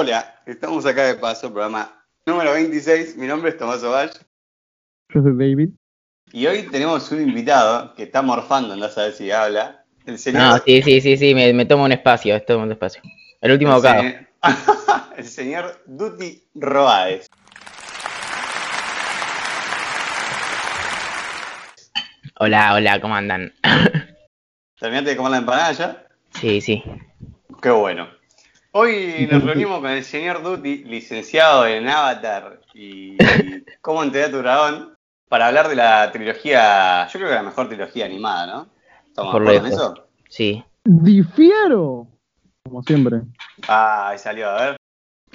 Hola, estamos acá de paso, programa número 26. Mi nombre es Tomás Ovalle. Yo soy David. Y hoy tenemos un invitado que está morfando, no a ver si habla. El señor. No, sí, sí, sí, sí, me, me tomo un espacio, es todo un espacio. El último el bocado. Señor... el señor Duty Roades. Hola, hola, ¿cómo andan? ¿Terminaste de comer la empanada ya? Sí, sí. Qué bueno. Hoy nos reunimos con el señor Duty, licenciado en Avatar y Cómo entrenar tu dragón, para hablar de la trilogía, yo creo que la mejor trilogía animada, ¿no? ¿Estamos Por de eso? Sí. Difiero, como siempre. Ah, ahí salió, a ver.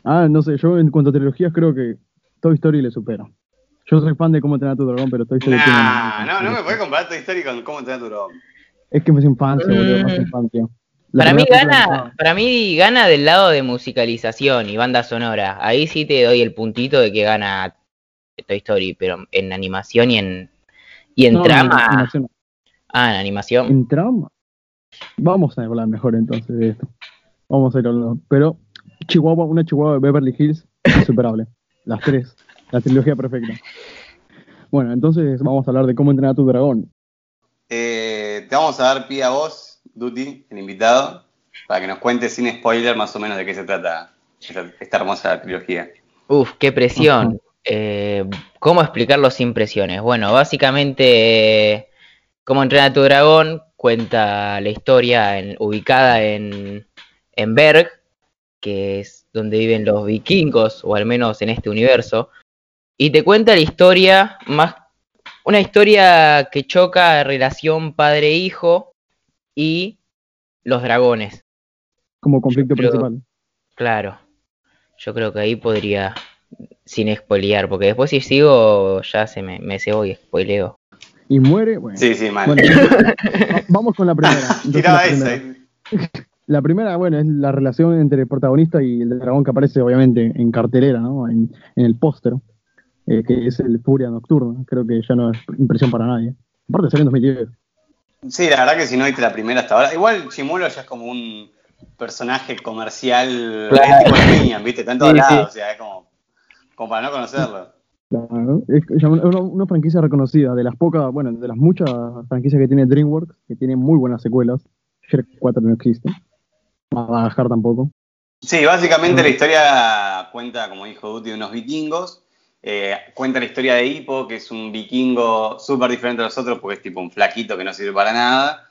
Ah, no sé, yo en cuanto a trilogías creo que Toy Story le supera. Yo soy fan de Cómo entrenar tu dragón, pero Toy Story nah, No, no me puedes comparar Toy Story con Cómo entrenar tu dragón. Es que me es infancia, boludo, más infancia. Para mí gana, para mí gana del lado de musicalización y banda sonora. Ahí sí te doy el puntito de que gana Toy Story, pero en animación y en y en trama. ah, en animación. En trama. Vamos a hablar mejor entonces de esto. Vamos a ir hablando. Pero Chihuahua, una Chihuahua de Beverly Hills, insuperable. Las tres. La trilogía perfecta. Bueno, entonces vamos a hablar de cómo entrenar a tu dragón. Eh, te vamos a dar pie a vos, Duty, el invitado, para que nos cuentes sin spoiler más o menos de qué se trata esta, hermosa trilogía. Uf, qué presión. Eh, ¿Cómo explicarlo sin presiones? Bueno, básicamente, cómo entrenar a tu dragón cuenta la historia ubicada en, en Berg, que es donde viven los vikingos, o al menos en este universo, y te cuenta la historia más una historia que choca relación padre-hijo y los dragones. Como conflicto principal. Claro. Yo creo que ahí podría, sin spoilear, porque después si sigo ya se me, me cebo y spoileo. Y muere, bueno. Sí, sí, mal. vamos con la primera. Tiraba esa. La primera, bueno, es la relación entre el protagonista y el dragón que aparece obviamente en cartelera, ¿no? En, en el póster. Eh, que es el Furia Nocturna. Creo que ya no es impresión para nadie. Aparte salió en 2010. Sí, la verdad que si no viste la primera hasta ahora. Igual Chimuelo ya es como un personaje comercial claro. tipo ¿viste? Está en todos lados, o sea, es como, como para no conocerlo. Claro, es una, una, franquicia reconocida, de las pocas, bueno, de las muchas franquicias que tiene DreamWorks, que tiene muy buenas secuelas. Shrek 4 no existe. Madagascar tampoco. Sí, básicamente la historia cuenta, como dijo Duty, de unos vikingos eh, cuenta la historia de Hippo, que es un vikingo súper diferente a los otros, porque es tipo un flaquito que no sirve para nada.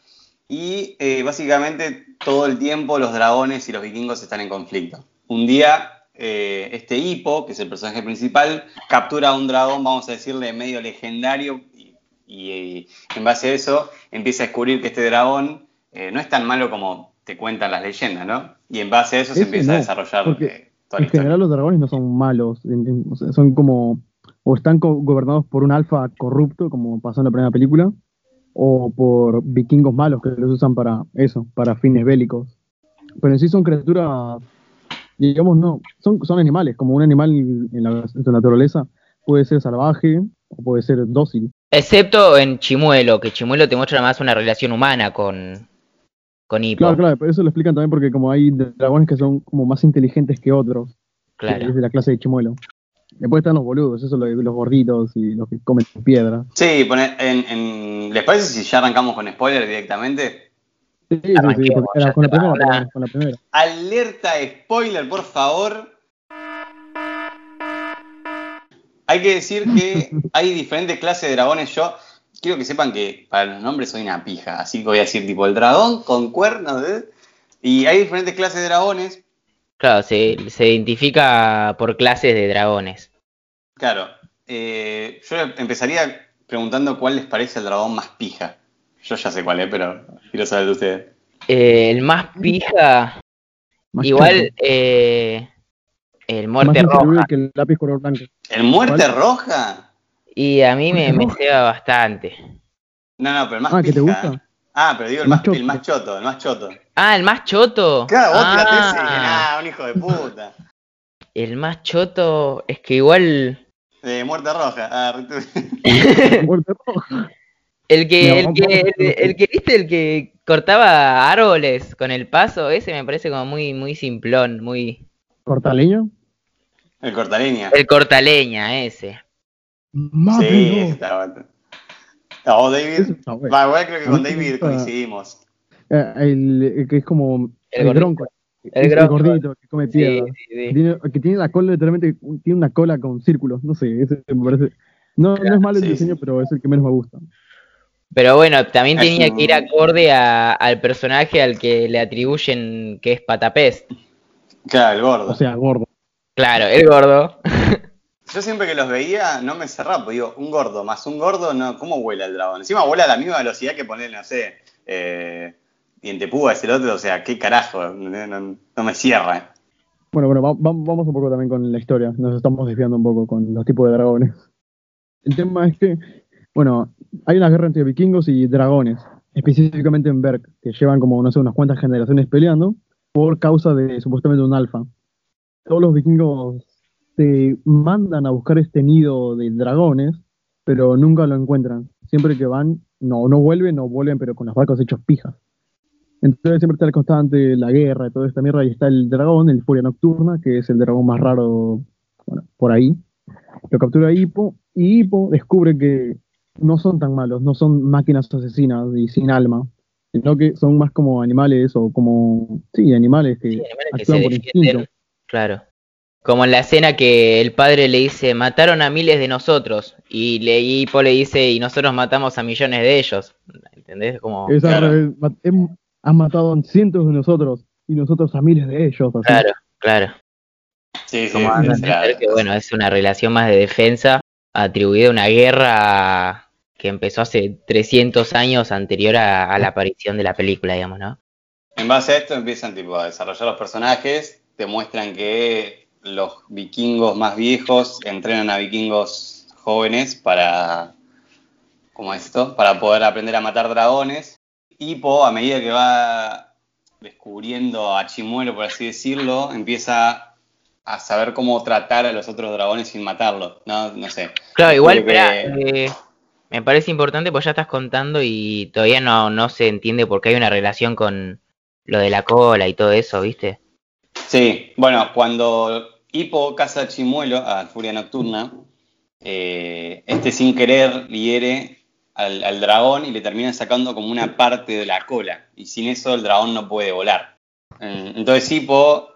Y eh, básicamente todo el tiempo los dragones y los vikingos están en conflicto. Un día, eh, este Hippo, que es el personaje principal, captura a un dragón, vamos a decirle, medio legendario, y, en base a eso empieza a descubrir que este dragón no es tan malo como te cuentan las leyendas, ¿no? Y en base a eso se empieza a desarrollar en general los dragones no son malos, son como, o están gobernados por un alfa corrupto, como pasó en la primera película, o por vikingos malos que los usan para eso, para fines bélicos. Pero en sí son criaturas, digamos, no, son, son animales, como un animal en, la, en su naturaleza puede ser salvaje o puede ser dócil. Excepto en Chimuelo, que Chimuelo te muestra más una relación humana con, Claro, claro, pero eso lo explican también porque como hay dragones que son como más inteligentes que otros. Claro. Es de la clase de chimuelo. Después están los boludos, esos los, los gorditos y los que comen piedra. Sí, en, ¿les parece si ya arrancamos con spoiler directamente? Sí, sí, sí, con, la primera, con la primera. Alerta spoiler, por favor. Hay que decir que hay diferentes clases de dragones. Yo quiero que sepan que para los nombres soy una pija, así que voy a decir tipo el dragón con cuernos, ¿eh? y hay diferentes clases de dragones. Claro, se, identifica por clases de dragones. Claro, eh, yo empezaría preguntando cuál les parece el dragón más pija. Yo ya sé cuál es, pero quiero saber de ustedes. Eh, el más pija, igual el muerte roja. el lápiz color blanco. ¿El muerte roja? Y a mí me, me ceba bastante. No, no, pero el más Ah, ¿que te gusta? Ah, pero digo el, más, el más choto, el más choto. Ah, el más choto. Claro, vos ah. un hijo de puta. El más choto es que igual. De muerte roja. Ah, muerte roja. El que, el, que, el, que, viste, el que cortaba árboles con el paso, ese me parece como muy, muy simplón, muy. ¿Cortaleña? El cortaleña. El cortaleña, ese. Mátelo. Sí, está bueno. No, David. Está bueno. Igual creo que con David coincidimos. Eh, el, el que es como El el, gordito. gronco. El El, gordito que come Sí, piedra. sí, sí. Tiene, que tiene la cola, literalmente, tiene una cola con círculos. No sé, ese me parece. No, no es malo el Sí, diseño, sí. pero es el que menos me gusta. Pero bueno, también tenía que ir acorde a- al personaje al que le atribuyen que es Patapest. Claro, el gordo. O sea, gordo. Claro, el gordo. Yo siempre que los veía no me cerraba, pues digo, un gordo más un gordo, no, ¿cómo vuela el dragón? Encima vuela a la misma velocidad que poner, no sé, eh, Dientepúa es el otro, o sea, qué carajo, no, no- me cierra. Bueno, bueno, va- vamos un poco también con la historia. Nos estamos desviando un poco con los tipos de dragones. El tema es que, bueno, hay una guerra entre vikingos y dragones, específicamente en Berk, que llevan como, no sé, unas cuantas generaciones peleando por causa de supuestamente un alfa. Todos los vikingos se mandan a buscar este nido de dragones, pero nunca lo encuentran. Siempre que van, no, no vuelven, no vuelven, pero con los barcos hechos pijas. Entonces siempre está el constante, la guerra y toda esta mierda, y está el dragón, el Furia Nocturna, que es el dragón más raro, bueno, por ahí. Lo captura Hippo, y Hippo descubre que no son tan malos, no son máquinas asesinas y sin alma, sino que son más como animales o como, sí, animales que Sí, animales que actúan se por instinto. Claro. Como en la escena que el padre le dice, mataron a miles de nosotros. Y le, y Hippo le dice, y nosotros matamos a millones de ellos. ¿Entendés? Como, Claro. han matado a cientos de nosotros y nosotros a miles de ellos. así. claro, claro. Sí, sí, Como sí, dando a sí, entender claro. que bueno, es una relación más de defensa atribuida a una guerra que empezó hace 300 años anterior a, a la aparición de la película, digamos, ¿no? En base a esto empiezan tipo, a desarrollar los personajes, te muestran que los vikingos más viejos entrenan a vikingos jóvenes para, ¿cómo es esto? Para poder aprender a matar dragones. Hippo, a medida que va descubriendo a Chimuelo, por así decirlo, empieza a saber cómo tratar a los otros dragones sin matarlos. No, no sé. Claro, igual, que- eh, me parece importante porque ya estás contando y todavía no, no se entiende por qué hay una relación con lo de la cola y todo eso, ¿viste? Sí, bueno, cuando Hippo caza Chimuelo, a Furia Nocturna, eh, este sin querer hiere al, al dragón y le termina sacando como una parte de la cola. Y sin eso el dragón no puede volar. Eh, Entonces Hippo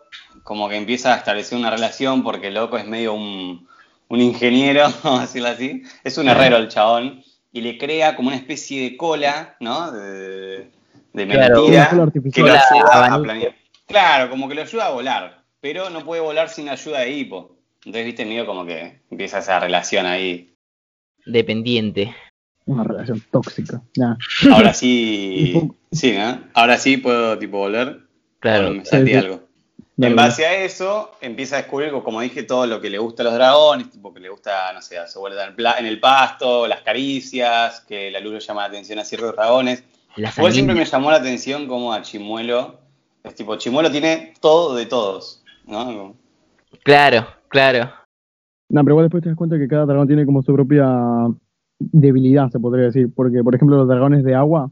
como que empieza a establecer una relación porque el loco es medio un, un ingeniero, vamos a decirlo así. Es un herrero el chabón. Y le crea como una especie de cola, ¿no? De, de Claro, mentira cola que lo ayuda a planear. Claro, como que lo ayuda a volar, pero no puede volar sin ayuda de Hippo. Entonces, viste, medio como que empieza esa relación ahí. Dependiente. Una relación tóxica. Nah. Ahora sí, sí, ¿no? Ahora sí puedo, tipo, volver. Claro. Me salté Sí, sí. algo. En base a eso, empieza a descubrir, como dije, todo lo que le gusta a los dragones, tipo que le gusta, no sé, su vuelta en el, pla- en el pasto, las caricias, que la luz le llama la atención a ciertos dragones. Igual siempre me llamó la atención como a Chimuelo, es tipo, Chimuelo tiene todo de todos, ¿no? Claro, claro. No, pero igual después te das cuenta que cada dragón tiene como su propia debilidad, se podría decir. Porque, por ejemplo, los dragones de agua,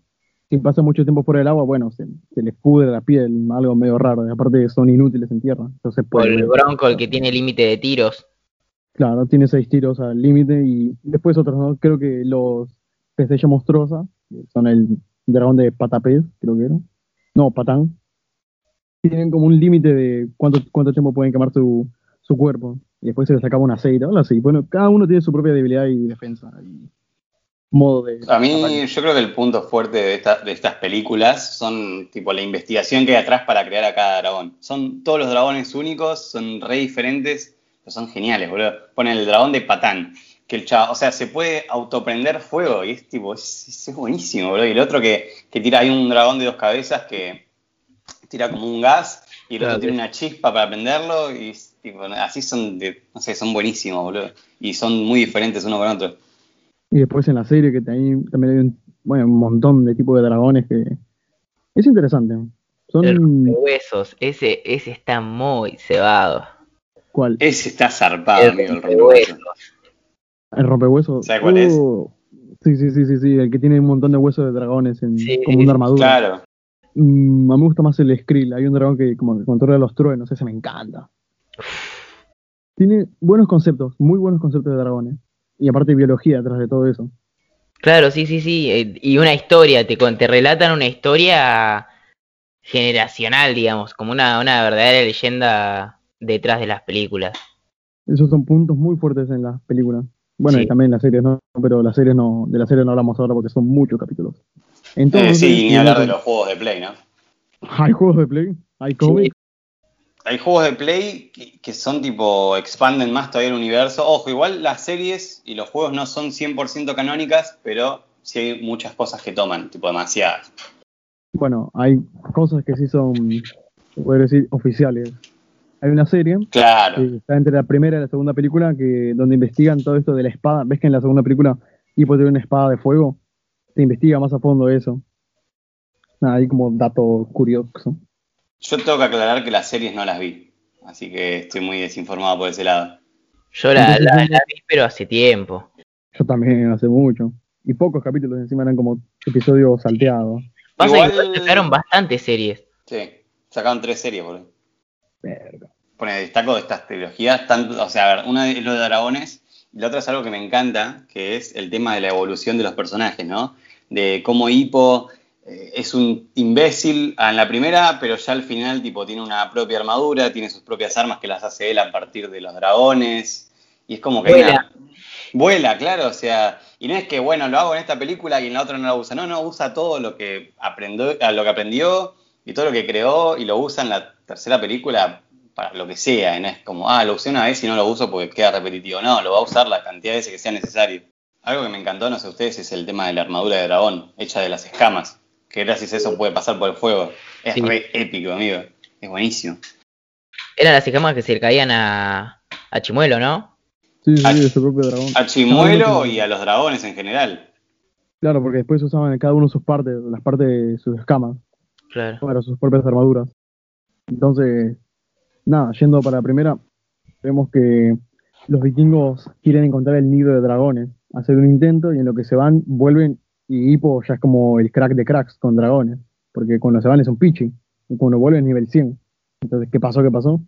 si pasan mucho tiempo fuera del agua, bueno, se, se les pudre la piel, algo medio raro. Y aparte son inútiles en tierra. Entonces, O pues, el bronco, el que tiene límite de tiros. claro, tiene seis tiros al límite. Y después otros, ¿no? Creo que los peces monstruosa, que son el dragón de patapez, creo que era. No, patán. Tienen como un límite de cuánto, cuánto tiempo pueden quemar su, su cuerpo. Y después se les acaba un aceite, algo así. Bueno, cada uno tiene su propia debilidad y defensa. Y modo de. A mí, yo creo que el punto fuerte de, esta- de estas películas son tipo la investigación que hay atrás para crear a cada dragón. Son todos los dragones únicos, son re diferentes, pero son geniales, boludo. Ponen el dragón de Patán, que el chavo, o sea, se puede autoprender fuego y es tipo, es, buenísimo, boludo. Y el otro que, que tira, hay un dragón de dos cabezas que tira como un gas y el Claro, otro tiene una chispa para prenderlo y tipo, así son, de, no sé, son buenísimos, boludo. Y son muy diferentes uno con otro. Y después en la serie que también, también hay un, bueno, un montón de tipos de dragones que. Es interesante. Son. El huesos, ese, ese está muy cebado. ¿Cuál? Ese está zarpado, El amigo, el rompehuesos. El rompehuesos. ¿Sabes cuál es? Oh, Sí, sí, sí, sí, sí. El que tiene un montón de huesos de dragones en, Sí, como una armadura. Claro. Mm, a mí me gusta más el Skrill. Hay un dragón que como que controla los truenos. Ese me encanta. Tiene buenos conceptos, muy buenos conceptos de dragones. Y aparte biología detrás de todo eso. Claro, sí, sí, sí. eh, Y una historia, te, relatan una historia generacional, digamos, como una, una verdadera leyenda detrás de las películas. Esos son puntos muy fuertes en las películas. Bueno, Sí. y también en las series, ¿no? Pero las series no, de las series no hablamos ahora porque son muchos capítulos. Eh, Entonces, sí, ni hablar de eh, los juegos de Play, ¿no? Hay juegos de play, hay cómics. Hay juegos de Play que, que son tipo, expanden más todavía el universo. Ojo, igual las series y los juegos no son 100% canónicas, pero sí hay muchas cosas que toman, tipo demasiadas. Bueno, hay cosas que sí son, se puede decir, oficiales. Hay una serie Claro. que está entre la primera y la segunda película que donde investigan todo esto de la espada. ¿Ves que en la segunda película Hippo tiene una espada de fuego? Se investiga más a fondo eso. Nada, ahí como dato curioso. Yo tengo que aclarar que las series no las vi, así que estoy muy desinformado por ese lado. Yo la, la, la vi, pero hace tiempo. Yo también hace mucho. Y pocos capítulos encima eran como episodios salteados. Pasa Igual- que sacaron bastantes series. Sí, sacaron tres series, boludo. Verga. Pone, destaco de estas trilogías, tanto, o sea, a ver, una es lo de dragones, y la otra es algo que me encanta, que es el tema de la evolución de los personajes, ¿no? De cómo Hippo eh, es un imbécil en la primera, pero ya al final, tipo, tiene una propia armadura, tiene sus propias armas que las hace él a partir de los dragones, y es como que... Vuela. una- Vuela, claro, o sea, y no es que, bueno, lo hago en esta película y en la otra no lo usa, no, no, usa todo lo que aprendió, lo que aprendió y todo lo que creó y lo usa en la tercera película para lo que sea, y no es como, ah, lo usé una vez y no lo uso porque queda repetitivo, no, lo va a usar la cantidad de veces que sea necesario. Algo que me encantó, no sé ustedes, es el tema de la armadura de dragón, hecha de las escamas, que gracias a eso puede pasar por el fuego. Es Sí. re épico, amigo, es buenísimo. Eran las escamas que se le caían a, a Chimuelo, ¿no? Sí, sí, de su propio dragón. A Chimuelo y a los dragones en general. Claro, porque después usaban cada uno sus partes, las partes de sus escamas, Claro. para sus propias armaduras. Entonces, nada, yendo para la primera, vemos que los vikingos quieren encontrar el nido de dragones, hacer un intento y en lo que se van, vuelven y Hippo ya es como el crack de cracks con dragones, porque cuando se van es un pichi, y cuando vuelven es nivel 100. Entonces, ¿qué pasó? ¿Qué pasó?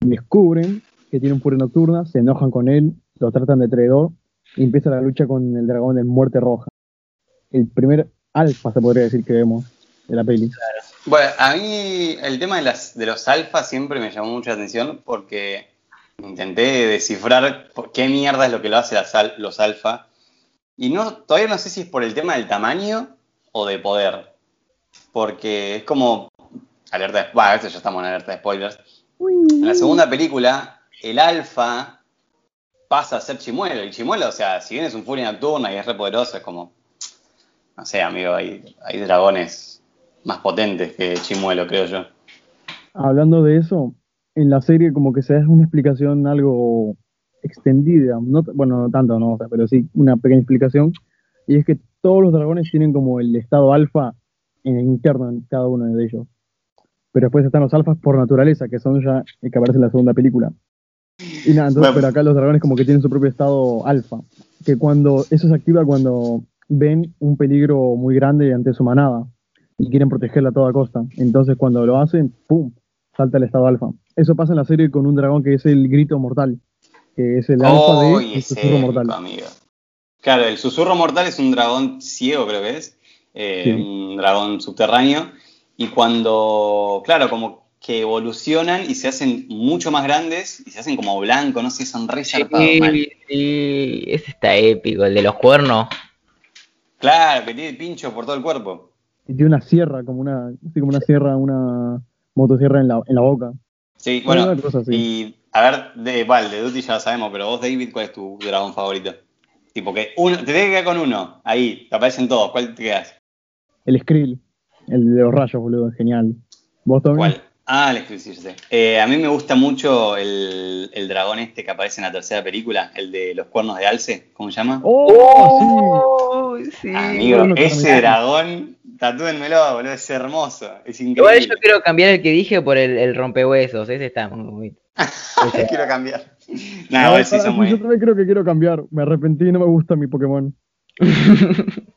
Descubren que tiene un furia nocturna, se enojan con él, lo tratan de traidor y empieza la lucha con el dragón de muerte roja. El primer alfa, se podría decir que vemos de la peli. Bueno, a mí el tema de, las, de los alfa siempre me llamó mucha atención porque intenté descifrar qué mierda es lo que lo hace los alfa. Y no, todavía no sé si es por el tema del tamaño o de poder. Porque es como. Alerta de. Bueno, ya estamos en alerta de spoilers. En la segunda película, el alfa pasa a ser chimuelo. Y chimuelo, o sea, si bien es un furia nocturna y es re poderoso, es como. No sé, amigo, hay, hay dragones más potentes que chimuelo, creo yo. Hablando de eso, en la serie como que se da una explicación algo extendida, no, bueno, no tanto, no, o sea, pero sí una pequeña explicación, y es que todos los dragones tienen como el estado alfa en el interno en cada uno de ellos. Pero después están los alfas por naturaleza, que son ya el que aparece en la segunda película. Y nada, entonces, Bueno. pero acá los dragones como que tienen su propio estado alfa, que cuando eso se activa cuando ven un peligro muy grande ante su manada y quieren protegerla a toda costa. Entonces cuando lo hacen, ¡pum! salta el estado alfa. Eso pasa en la serie con un dragón que es el grito mortal, que es el alfa de el susurro épico, mortal. amigo. Claro, el susurro mortal es un dragón ciego, creo que es. eh, Sí. Un dragón subterráneo. Y cuando, claro, como que evolucionan y se hacen mucho más grandes y se hacen como blanco, no sé, son re zarpados. Sí, sí, ese está épico, el de los cuernos. Claro, que tiene pincho por todo el cuerpo. Y tiene una sierra, como una, así como una sierra, una motosierra en la, en la boca. Sí, bueno, y a ver, de, vale, de Duty ya lo sabemos, pero vos, David, ¿cuál es tu dragón favorito? Tipo que uno, te tenés que quedar con uno, ahí, te aparecen todos, ¿cuál te quedas? El Skrill, el de los rayos, boludo, genial. ¿Vos también? ¿Cuál? Ah, el exclusivo, sí. Eh, a mí me gusta mucho el, el dragón este que aparece en la tercera película, el de los cuernos de alce, ¿cómo se llama? ¡Oh! sí. Amigo, bueno, ese también. dragón, tatúenmelo, boludo, es hermoso, es Igual increíble. yo quiero cambiar el que dije por el, el rompehuesos, ese está muy... ese- quiero cambiar. No, No, igual sí son sí, muy... Yo también creo que quiero cambiar. Me arrepentí y no me gusta mi Pokémon.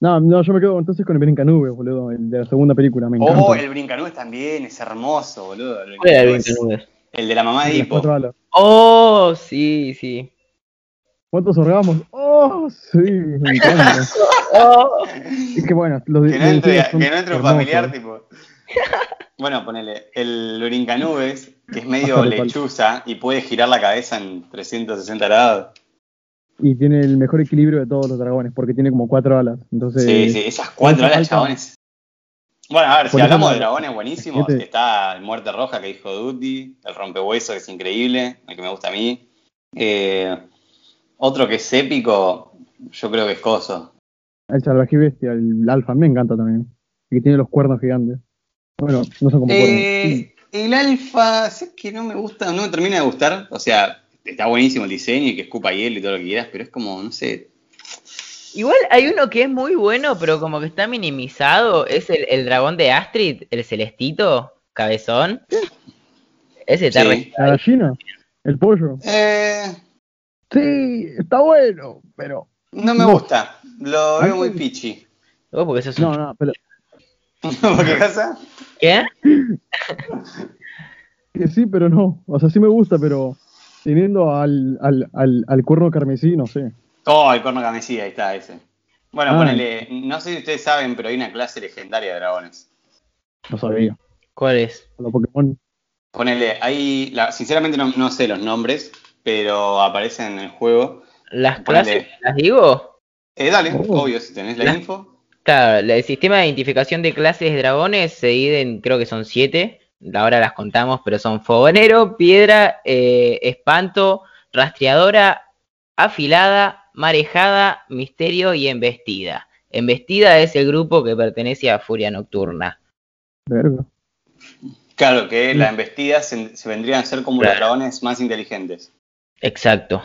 no, no, yo me quedo entonces con el Brincanube, boludo, el de la segunda película. Me encanta. Oh, el Brincanubes también, es hermoso, boludo. El ¿Cuál era el Brincanubes Brincanubes? El de la mamá de alas. Oh, sí, sí. ¿Cuántos orgamos? ¡Oh! Sí, me encanta. Es que bueno, los Que no entre, que no entre un familiar, tipo. Bueno, ponele, el brincanubes, que es medio lechuza y puede girar la cabeza en 360 grados. Y tiene el mejor equilibrio de todos los dragones, porque tiene como cuatro alas. Entonces, Sí, sí, esas cuatro alas, chabones. Bueno, a ver, si hablamos de dragones buenísimos, Fíjate. está el Muerte Roja que dijo Duty, el Rompehueso que es increíble, el que me gusta a mí. Eh, otro que es épico, yo creo que es Coso. el salvaje bestia, el alfa, me encanta también. Y que tiene los cuernos gigantes. Bueno, no son como Eh, el Alfa, sé que no me gusta, no me termina de gustar. O sea, está buenísimo el diseño y que escupa hielo y todo lo que quieras, pero es como, no sé. Igual hay uno que es muy bueno, pero como que está minimizado. Es el, el dragón de Astrid, el celestito, cabezón. Ese está Sí. re- La gallina, el pollo. Eh, Sí, está bueno, pero. no me No. gusta, lo veo muy pichi. Oh, porque sos un- No, no, pero. ¿Por qué cosa? ¿Qué? Que sí, pero no. O sea, sí me gusta, pero. Teniendo al, al, al, al cuerno carmesí, no sé. Oh, el corno camesí, ahí está ese. Bueno, Ah. ponele, no sé si ustedes saben, pero hay una clase legendaria de dragones. No sabía. ¿Cuál es? Los Pokémon. Ponele, hay, la- sinceramente no, no sé los nombres, pero aparecen en el juego. ¿Las Ponele. clases las digo? Eh, dale, Oh. obvio, si tenés la La- info. Claro, el sistema de identificación de clases de dragones se divide en, creo que son siete. Ahora las contamos, pero son fogonero, piedra, eh, espanto, rastreadora, afilada, marejada, misterio y embestida. Embestida es el grupo que pertenece a Furia Nocturna. Verga. Claro, que la embestida se, se vendrían a ser como los dragones más inteligentes. Exacto.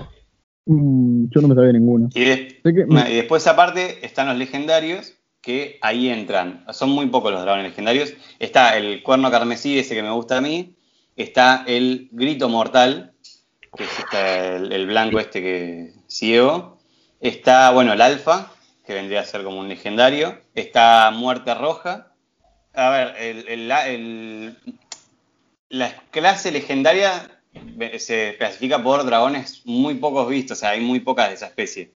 Mm, yo no me sabía ninguna. Y, de- y después aparte están los legendarios, que ahí entran. Son muy pocos los dragones legendarios. Está el cuerno carmesí, ese que me gusta a mí. Está el grito mortal, que es este, el, blanco este que ciego. Está, bueno, el alfa, que vendría a ser como un legendario. Está muerte roja. A ver, el- el- la- clase legendaria ve- se clasifica por dragones muy pocos vistos, o sea, hay muy pocas de esa especie.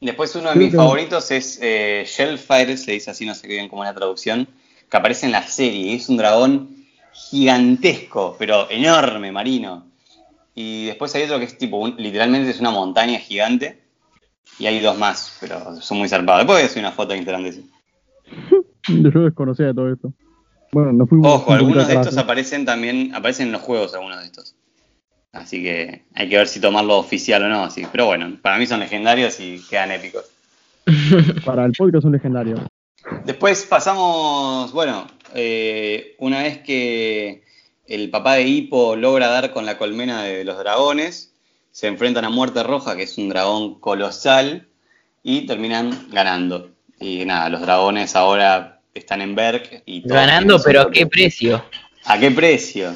Después uno de mis favoritos es eh, Shellfire, se dice así, no sé bien cómo es la traducción, que aparece en la serie. Es un dragón gigantesco, pero enorme, marino. Y después hay otro que es tipo, un- literalmente es una montaña gigante. Y hay dos más, pero son muy zarpados. Después voy a subir una foto en Instagram de ese. Yo desconocía de todo esto. Bueno, nos fuimos. Ojo, un algunos de estos aparecen también, aparecen en los juegos algunos de estos. Así que hay que ver si tomarlo oficial o no. Así. Pero bueno, para mí son legendarios y quedan épicos. Para el podcast son legendarios. Después pasamos, bueno, eh, una vez que el papá de Hippo logra dar con la colmena de los dragones, se enfrentan a Muerte Roja, que es un dragón colosal, y terminan ganando. Y nada, los dragones ahora están en Berk y Ganando, pero ¿a qué precio? ¿A qué precio?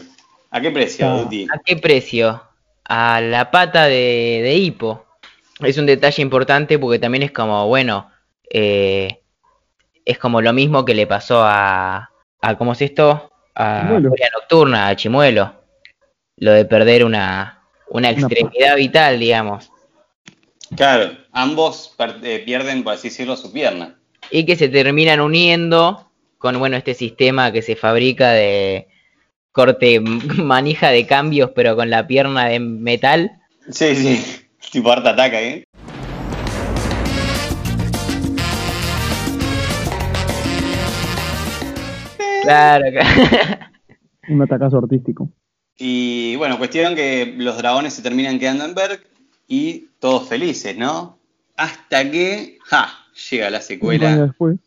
¿A qué precio, Ah. Duty? ¿A qué precio? A la pata de, de hipo. Es un detalle importante porque también es como, bueno, eh, es como lo mismo que le pasó a, a ¿cómo es esto? A Chimuelo. Furia Nocturna, a Chimuelo. Lo de perder una, una extremidad vital, digamos. Claro, ambos per- eh, pierden, por así decirlo, su pierna. Y que se terminan uniendo con, bueno, este sistema que se fabrica de corte manija de cambios, pero con la pierna de metal. Sí, sí, tipo harta ataca, ¿eh? Claro, Un atacazo artístico. Y bueno, cuestión que los dragones se terminan quedando en Berg y todos felices, ¿no? Hasta que, ja, llega la secuela. después.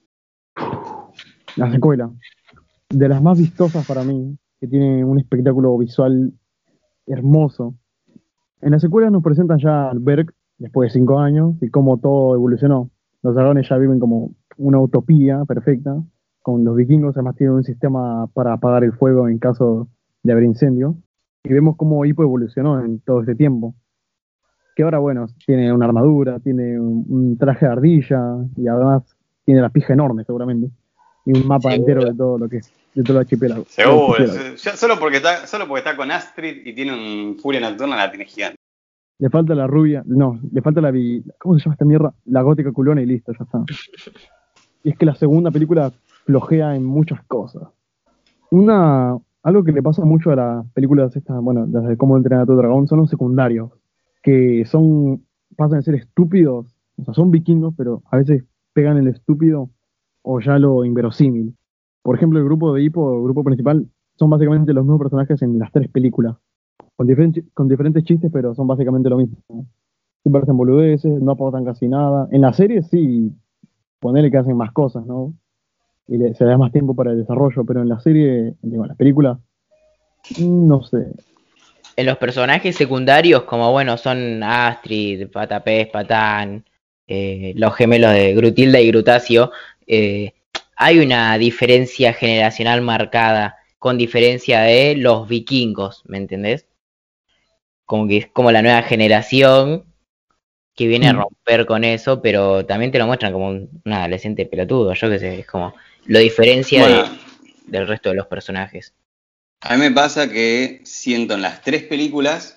La secuela. De las más vistosas para mí, que tiene un espectáculo visual hermoso. En la secuela nos presentan ya al Berg, después de cinco años, y cómo todo evolucionó. Los dragones ya viven como una utopía perfecta. Con los vikingos además tienen un sistema para apagar el fuego en caso de haber incendio. Y vemos cómo Hippo evolucionó en todo este tiempo. Que ahora, bueno, tiene una armadura, tiene un, un traje de ardilla y además tiene la pija enorme seguramente. Y un mapa entero de todo lo que es de todo el archipiélago. Seguro, solo, porque está, solo porque está con Astrid y tiene un Furia Nocturna, la tiene gigante. Le falta la rubia, no, le falta la ¿cómo se llama esta mierda? La gótica culona y listo, ya está. Y es que la segunda película flojea en muchas cosas. Una, algo que le pasa mucho a las películas estas, bueno, las de cómo entrenar a tu dragón, son los secundarios, que son, pasan de ser estúpidos, o sea, son vikingos, pero a veces pegan el estúpido o ya lo inverosímil. Por ejemplo, el grupo de Hippo, el grupo principal, son básicamente los mismos personajes en las tres películas con, diferentes con diferentes chistes, pero son básicamente lo mismo. Siempre hacen boludeces, no aportan casi nada. En la serie sí, ponele que hacen más cosas, ¿no? Y le- se da más tiempo para el desarrollo, pero en la serie, digo, en la película, mm, no sé. En los personajes secundarios, como bueno, son Astrid, Patapés, Patán, eh, los gemelos de Grutilda y Grutacio, eh, hay una diferencia generacional marcada, con diferencia de los vikingos, ¿me entendés? Como que es como la nueva generación que viene a Mm. romper con eso, pero también te lo muestran como un, un adolescente pelotudo, yo qué sé, es como lo diferencia de- del resto de los personajes. a mí me pasa que siento en las tres películas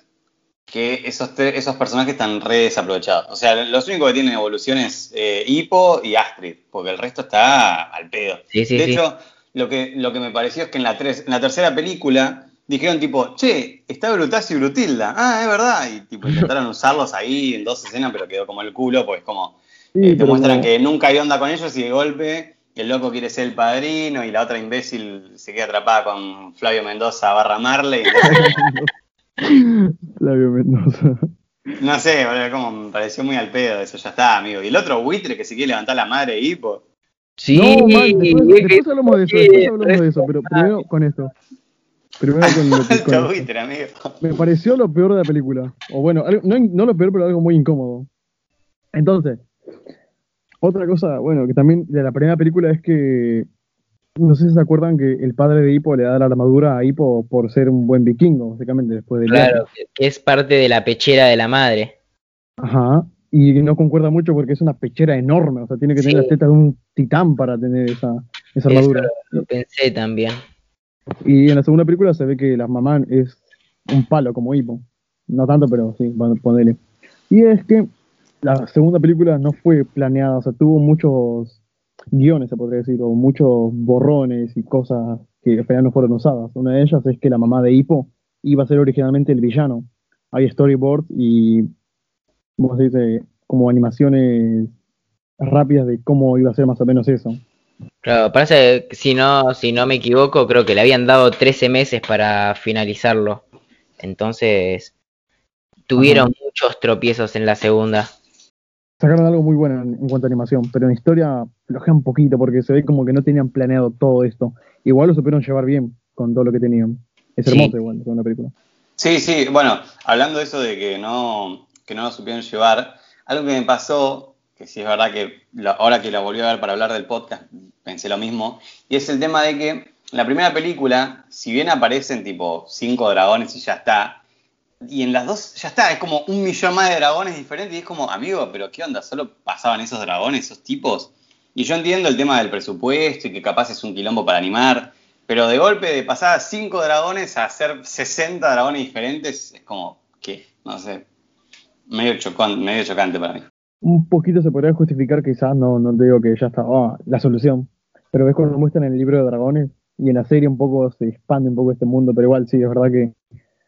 que esos, esos personajes están re desaprovechados. O sea, los únicos que tienen evolución es eh, Hippo y Astrid, porque el resto está al pedo. Sí, sí, de sí. hecho, lo que, lo que me pareció es que en la, tres, en la tercera película dijeron tipo, che, está Brutasio y Brutilda. Ah, es verdad. Y tipo intentaron usarlos ahí en dos escenas, pero quedó como el culo, pues como eh, te muestran no- que nunca hay onda con ellos y de golpe el loco quiere ser el padrino y la otra imbécil se queda atrapada con Flavio Mendoza barra Marley. Flavio Mendoza. No sé, boludo, como me pareció muy al pedo eso, ya está, amigo. Y el otro buitre que se quiere levantar la madre de Hippo. Sí, no, man, después, hablamos de eso, después hablamos de eso, pero primero con esto. Primero con lo que con Alto esto. buitre, amigo. Me pareció lo peor de la película. O bueno, algo- no, no lo peor, pero algo muy incómodo. Entonces, otra cosa, bueno, que también de la primera película es que, no sé si se acuerdan que el padre de Hippo le da la armadura a Hippo por ser un buen vikingo, básicamente, después del Claro, que es parte de la pechera de la madre. Ajá. Y no concuerda mucho porque es una pechera enorme, o sea, tiene que tener las tetas de un titán para tener esa, esa armadura. Eso lo pensé también. Y en la segunda película se ve que la mamá es un palo como Hippo. No tanto, pero sí, ponele. Y es que la segunda película no fue planeada, o sea, tuvo muchos guiones, se podría decir, o muchos borrones y cosas que al final no fueron usadas. Una de ellas es que la mamá de Hippo iba a ser originalmente el villano. Hay storyboards y, ¿cómo se dice? Como animaciones rápidas de cómo iba a ser más o menos eso. Claro, parece que si no, si no me equivoco, creo que le habían dado 13 meses para finalizarlo. Entonces, tuvieron muchos tropiezos en la segunda. Sacaron algo muy bueno en, en cuanto a animación, pero en historia flojea un poquito porque se ve como que no tenían planeado todo esto. Igual lo supieron llevar bien con todo lo que tenían. Es Sí. hermoso igual con la película. Sí, sí, bueno, hablando de eso de que no, que no lo supieron llevar, algo que me pasó, que sí es verdad que la- ahora que la volví a ver para hablar del podcast, pensé lo mismo, y es el tema de que en la primera película, si bien aparecen tipo cinco dragones y ya está, y en las dos ya está, es como un millón más de dragones diferentes, y es como, amigo, pero ¿qué onda? ¿Solo pasaban esos dragones, esos tipos? Y yo entiendo el tema del presupuesto y que capaz es un quilombo para animar, pero de golpe de pasar a 5 dragones a hacer 60 dragones diferentes, es como, ¿qué? No sé. Medio, chocón, medio chocante para mí. Un poquito se podría justificar, quizás, no, no te digo que ya está ah, la solución. Pero ves cuando muestran en el libro de dragones y en la serie un poco se expande un poco este mundo, pero igual sí, es verdad que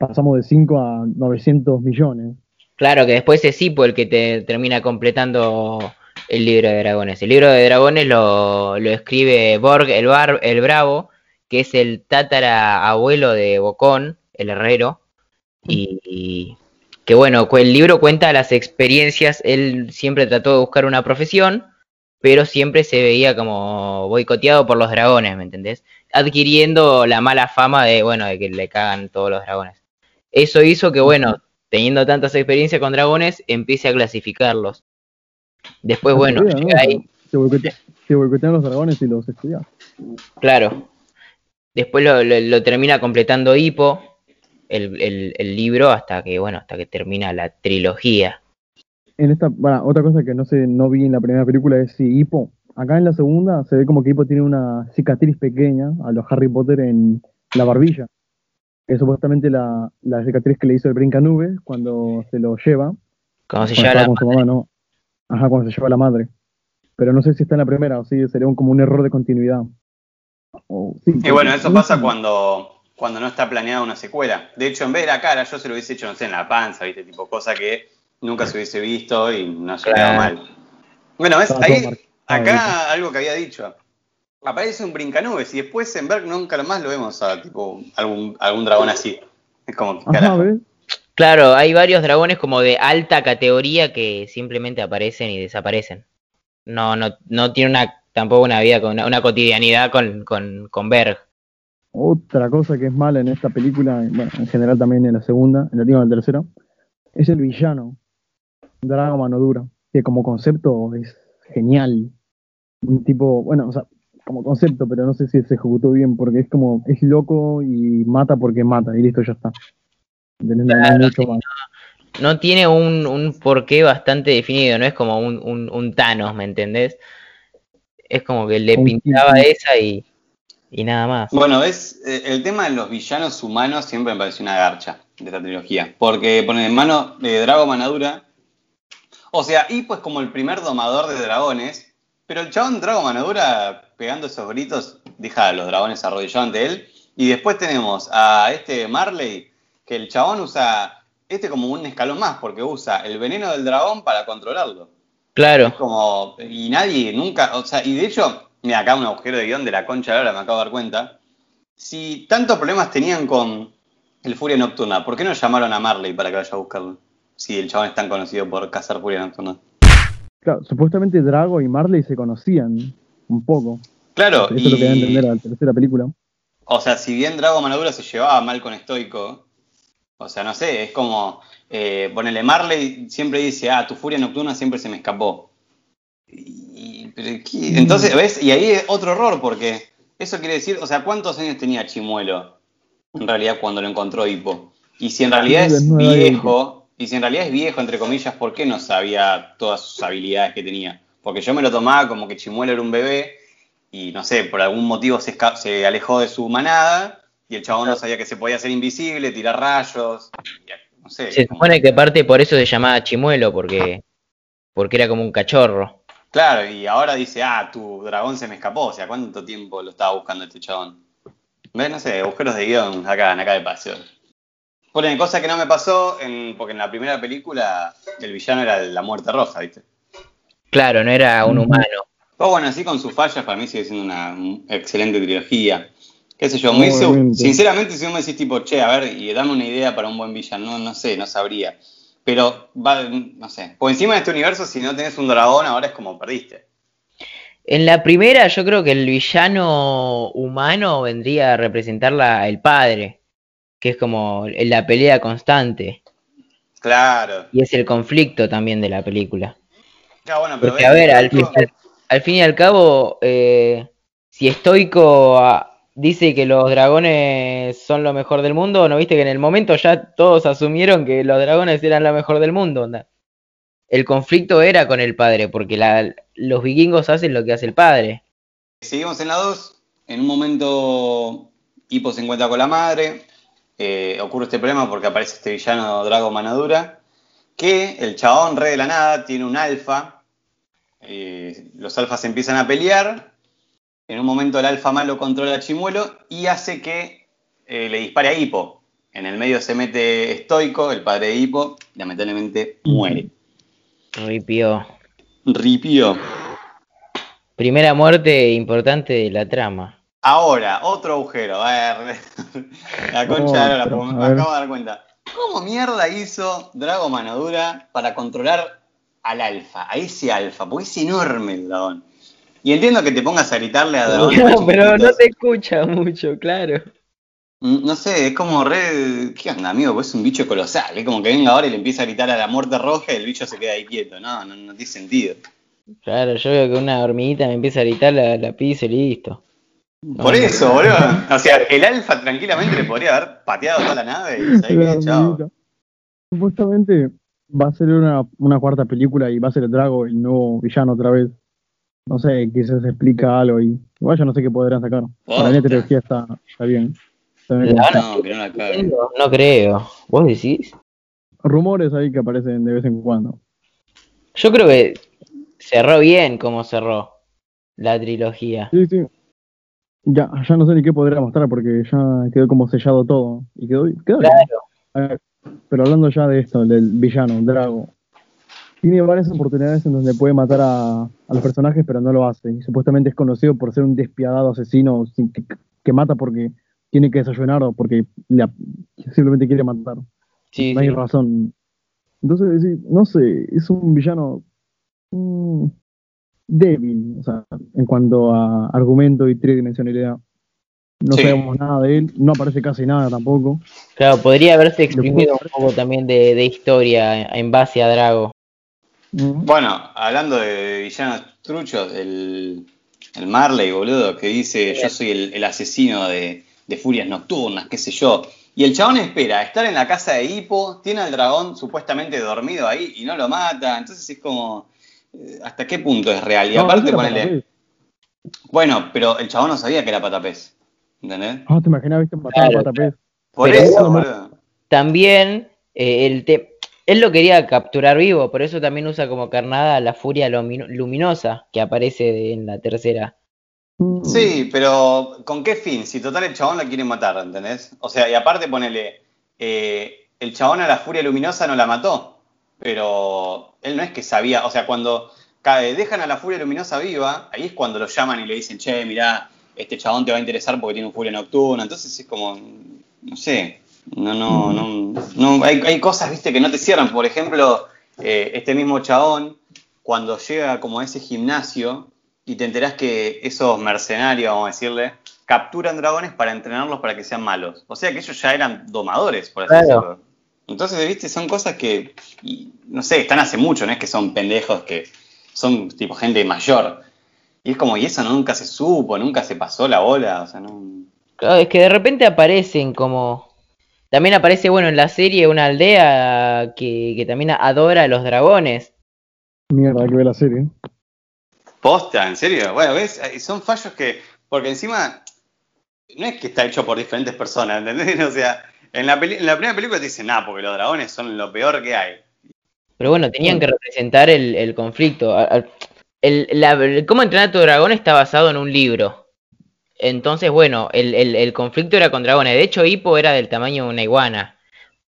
pasamos de 5 a 900 millones. Claro que después es Sipo el que te termina completando el libro de dragones. El libro de dragones lo, lo escribe Borg el, Bar, el Bravo, que es el tatara abuelo de Bocón, el herrero. Y, y que bueno, el libro cuenta las experiencias. Él siempre trató de buscar una profesión, pero siempre se veía como boicoteado por los dragones, ¿me entendés? Adquiriendo la mala fama de, bueno, de que le cagan todos los dragones. Eso hizo que, bueno, teniendo tantas experiencias con dragones, empiece a clasificarlos. Después, bueno, llega ahí, Se boicotea- se boicotean los dragones y los estudias. claro. Después lo, lo- lo termina completando Hippo, el, el- el libro, hasta que, bueno, hasta que termina la trilogía. En esta, bueno, otra cosa que no sé, no vi en la primera película es si Hippo acá en la segunda se ve como que Hippo tiene una cicatriz pequeña a los Harry Potter en la barbilla. Que es supuestamente la, la cicatriz que le hizo el Brincanube cuando se lo lleva. Como se cuando lleva estaba la con su mamá, ¿no? Ajá, cuando se lleva a la madre. Pero no sé si está en la primera o si sería un- como un error de continuidad. O- sí, Y bueno, eso no pasa cuando, cuando no está planeada una secuela. De hecho, en vez de la cara, yo se lo hubiese hecho, no sé, en la panza, ¿viste? Tipo, cosa que nunca se hubiese visto y no Claro. quedó mal. Bueno, todo Ahí, acá algo que había dicho. Aparece un brincanubes y después en Berg nunca más lo vemos a tipo algún, algún dragón así. Es como. Claro, hay varios dragones como de alta categoría que simplemente aparecen y desaparecen. No, no, no tiene una, tampoco una vida con una, una cotidianidad con, con, con Berg. Otra cosa que es mala en esta película, bueno, en general también en la segunda, en la última y en la tercera, es el villano, Drago Mano Dura, que como concepto es genial. Un tipo, bueno, o sea, como concepto, pero no sé si se ejecutó bien, porque es como, es loco y mata porque mata, y listo, ya está. No- no hay Claro, mucho sí, más. No tiene un, un porqué bastante definido, no es como un, un, un Thanos, ¿me entendés? Es como que le pintaba esa y, y nada más. Bueno, ves, Eh, el tema de los villanos humanos siempre me pareció una garcha de esta trilogía. Porque ponen en mano de Drago Manadura. O sea, Hippo es como el primer domador de dragones. Pero el chabón Drago Manadura, pegando esos gritos, deja a los dragones arrodillados ante él. Y después tenemos a este Marley, que el chabón usa este como un escalón más, porque usa el veneno del dragón para controlarlo. Es Claro, como, y nadie nunca, o sea, y de hecho, mira, acá un agujero de guion de la concha de la hora, me acabo de dar cuenta. Si tantos problemas tenían con el Furia Nocturna, ¿por qué no llamaron a Marley para que vaya a buscarlo? Si el chabón es tan conocido por cazar Furia Nocturna. Claro, supuestamente Drago y Marley se conocían un poco. Claro, Eso es lo que da a entender a la tercera película. o sea, si bien Drago Manadura se llevaba mal con Stoico, o sea, no sé, es como, eh, ponele, Marley siempre dice, ah, tu Furia Nocturna siempre se me escapó. Y, pero ¿qué? Entonces, ¿ves? Y ahí es otro error, porque eso quiere decir, o sea, ¿cuántos años tenía Chimuelo en realidad cuando lo encontró Hippo? Y si en realidad es viejo, y si en realidad es viejo, entre comillas, ¿por qué no sabía todas sus habilidades que tenía? Porque yo me lo tomaba como que Chimuelo era un bebé y no sé, por algún motivo se, se alejó de su manada y el chabón no sabía que se podía hacer invisible, tirar rayos, y- no sé. se supone que parte por eso se llamaba Chimuelo, porque, porque era como un cachorro. Claro, y ahora dice, ah, tu dragón se me escapó, o sea, ¿cuánto tiempo lo estaba buscando este chabón? ¿Ves? No sé, agujeros de guion acá, acá de paseo. Ponen cosa que no me pasó, en- porque en la primera película el villano era la muerte roja, ¿viste? Claro, no era un humano. Pero bueno, así con sus fallas, para mí sigue siendo una excelente trilogía. Qué sé yo, me hizo- Obviamente. sinceramente, si vos me decís tipo, che, a ver, y dame una idea para un buen villano, no, no sé, no sabría. Pero, va, no sé. Por encima de este universo, si no tenés un dragón, ahora es como perdiste. En la primera yo creo que el villano humano vendría a representar la, el padre, que es como la pelea constante. Claro. Y es el conflicto también de la película. Ya, bueno, pero Porque, a ver, al- al fin y al cabo, eh, si Stoico ah, dice que los dragones son lo mejor del mundo, ¿no viste que en el momento ya todos asumieron que los dragones eran lo mejor del mundo? El conflicto era con el padre, porque los vikingos hacen lo que hace el padre. Seguimos en la 2. En un momento, Hippo se encuentra con la madre. eh, ocurre este problema porque aparece este villano Drago Manadura. Que el chabón, re de la nada, tiene un alfa. Eh, los alfas empiezan a pelear. En un momento, el alfa malo controla a Chimuelo y hace que eh, le dispare a Hippo. En el medio se mete Estoico, el padre de Hippo. Lamentablemente muere. Ripió. Ripio. Primera muerte importante de la trama. Ahora, otro agujero. A ver, la concha de la Otro, me acabo de dar cuenta. ¿Cómo mierda hizo Drago Manadura para controlar al alfa, a ese alfa? Porque es enorme el dragón. Y entiendo que te pongas a gritarle a más No, pero no te escucha mucho, claro. Mm, No sé, es como re. ¿Qué onda, amigo? Pues es un bicho colosal. Es como que venga ahora y le empieza a gritar a la muerte roja y el bicho se queda ahí quieto. No, no, no tiene sentido. Claro, yo veo que una hormiguita me empieza a gritar, la, la piso y listo. Por eso, boludo. O sea, el alfa tranquilamente le podría haber pateado toda la nave y se hormiguita. Supuestamente va a ser una, una cuarta película y va a ser el Drago el nuevo villano otra vez. no sé, quizás se explica algo y igual yo no sé qué podrán sacar. Oh, Para mí la trilogía está, está bien. Está bien está. No, que no la cague. No creo. ¿Vos decís? Rumores ahí que aparecen de vez en cuando. Yo creo que cerró bien como cerró la trilogía. Sí, sí. Ya, ya no sé ni qué podrá mostrar porque ya quedó como sellado todo. Y quedó, quedó bien. Claro. A ver, pero hablando ya de esto, del villano, Drago. Tiene varias oportunidades en donde puede matar a, a los personajes, pero no lo hace. Y supuestamente es conocido por ser un despiadado asesino sin- que, que mata porque tiene que desayunar o porque le simplemente quiere matar. Sí, no hay sí. razón. Entonces, no sé, es un villano mm, débil, o sea, en cuanto a argumento y tridimensionalidad. No Sí. sabemos nada de él, no aparece casi nada tampoco. Claro, podría haberse exprimido un poco también de, de historia en base a Drago. Bueno, hablando de villanos truchos, el, el Marley, boludo, que dice yo soy el, el asesino de, de furias nocturnas, qué sé yo. Y el chabón espera estar en la casa de Hippo, tiene al dragón supuestamente dormido ahí y no lo mata. Entonces es como, eh, ¿hasta qué punto es real? Y No, aparte ponele, bueno, pero el chabón no sabía que era patapés. ¿Entendés? Ah, te imaginas, viste, matar Claro, a Patapés. Por Pero eso, boludo. También eh, el te- él lo quería capturar vivo, por eso también usa como carnada la furia lumino- luminosa que aparece de- en la tercera. Mm. Sí, pero ¿con qué fin? Si total el chabón la quiere matar, ¿entendés? O sea, y aparte ponele, eh, el chabón a la furia luminosa no la mató, pero él no es que sabía, o sea, cuando ca- dejan a la furia luminosa viva, ahí es cuando lo llaman y le dicen, che, mirá, este chabón te va a interesar porque tiene un furia nocturna, entonces es como, no sé, no, no, no, no hay, hay cosas, viste, que no te cierran, por ejemplo, eh, este mismo chabón, cuando llega como a ese gimnasio, y te enterás que esos mercenarios, vamos a decirle, capturan dragones para entrenarlos para que sean malos. O sea que ellos ya eran domadores, por así Claro. decirlo. Entonces, viste, son cosas que, no sé, están hace mucho, no es que son pendejos que son tipo gente mayor. Y es como, y eso nunca se supo, nunca se pasó la bola, o sea, no... Claro, es que de repente aparecen como... También aparece, bueno, en la serie una aldea que, que también adora a los dragones. Mierda, hay que ver la serie. Posta, en serio. Bueno, ves, son fallos que, porque encima, no es que está hecho por diferentes personas, ¿entendés? O sea, en la, peli- en la primera película te dicen, nada, porque los dragones son lo peor que hay. Pero bueno, tenían que representar el, el conflicto. El, la- el cómo entrenar a tu dragón está basado en un libro. Entonces, bueno, el, el- el conflicto era con dragones. De hecho, Hippo era del tamaño de una iguana.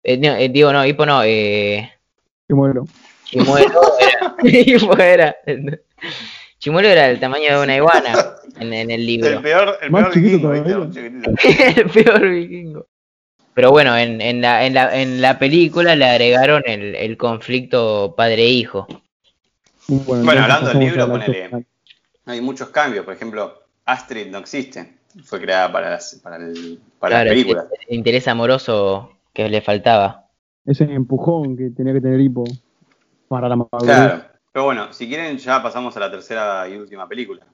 Eh, no, eh, digo, no, Hippo no. Eh, Y muero. Chimuelo era. Hippo era. Chimuelo era del tamaño de una iguana en, en el El libro. peor, el peor vikingo, el peor vikingo. Pero bueno, en, en, la, en, la, en la película le agregaron el, el conflicto padre-hijo. Bueno, Bueno, hablando del libro, ponele. Hay muchos cambios. Por ejemplo, Astrid no existe. Fue creada para las, para el- para Claro, las películas. el, el interés amoroso que le faltaba. Ese empujón que tenía que tener Hippo para la madurez. Claro. Pero bueno, si quieren, ya pasamos a la tercera y última película.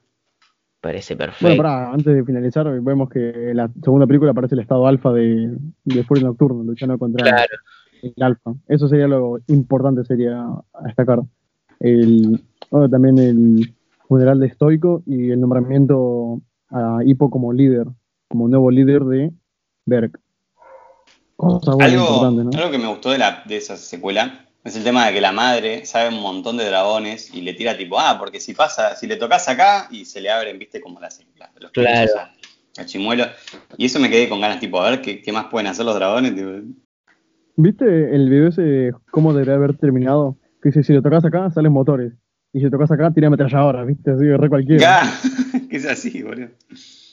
Parece Bueno, perfecto. pará, antes de finalizar, vemos que en la segunda película aparece el estado alfa de, de Furia Nocturno, luchando contra Claro. el alfa. Eso sería lo importante, sería a destacar. El, bueno, también el funeral de Stoico y el nombramiento a Hippo como líder, como nuevo líder de buena, Algo, importante, ¿no? algo que me gustó de, la, de esa secuela es el tema de que la madre sabe un montón de dragones y le tira tipo, ah, porque si pasa, si le tocas acá y se le abren, viste, como las, las- los Claro. a, a Chimuelo. Y eso me quedé con ganas, tipo, a ver qué, qué más pueden hacer los dragones. tipo. ¿Viste el video ese, cómo debería haber terminado? Que dice, si lo tocas acá, salen motores. Y si lo tocas acá, tira ametralladoras, ¿viste? Así, re cualquiera. Ya, que es así, boludo.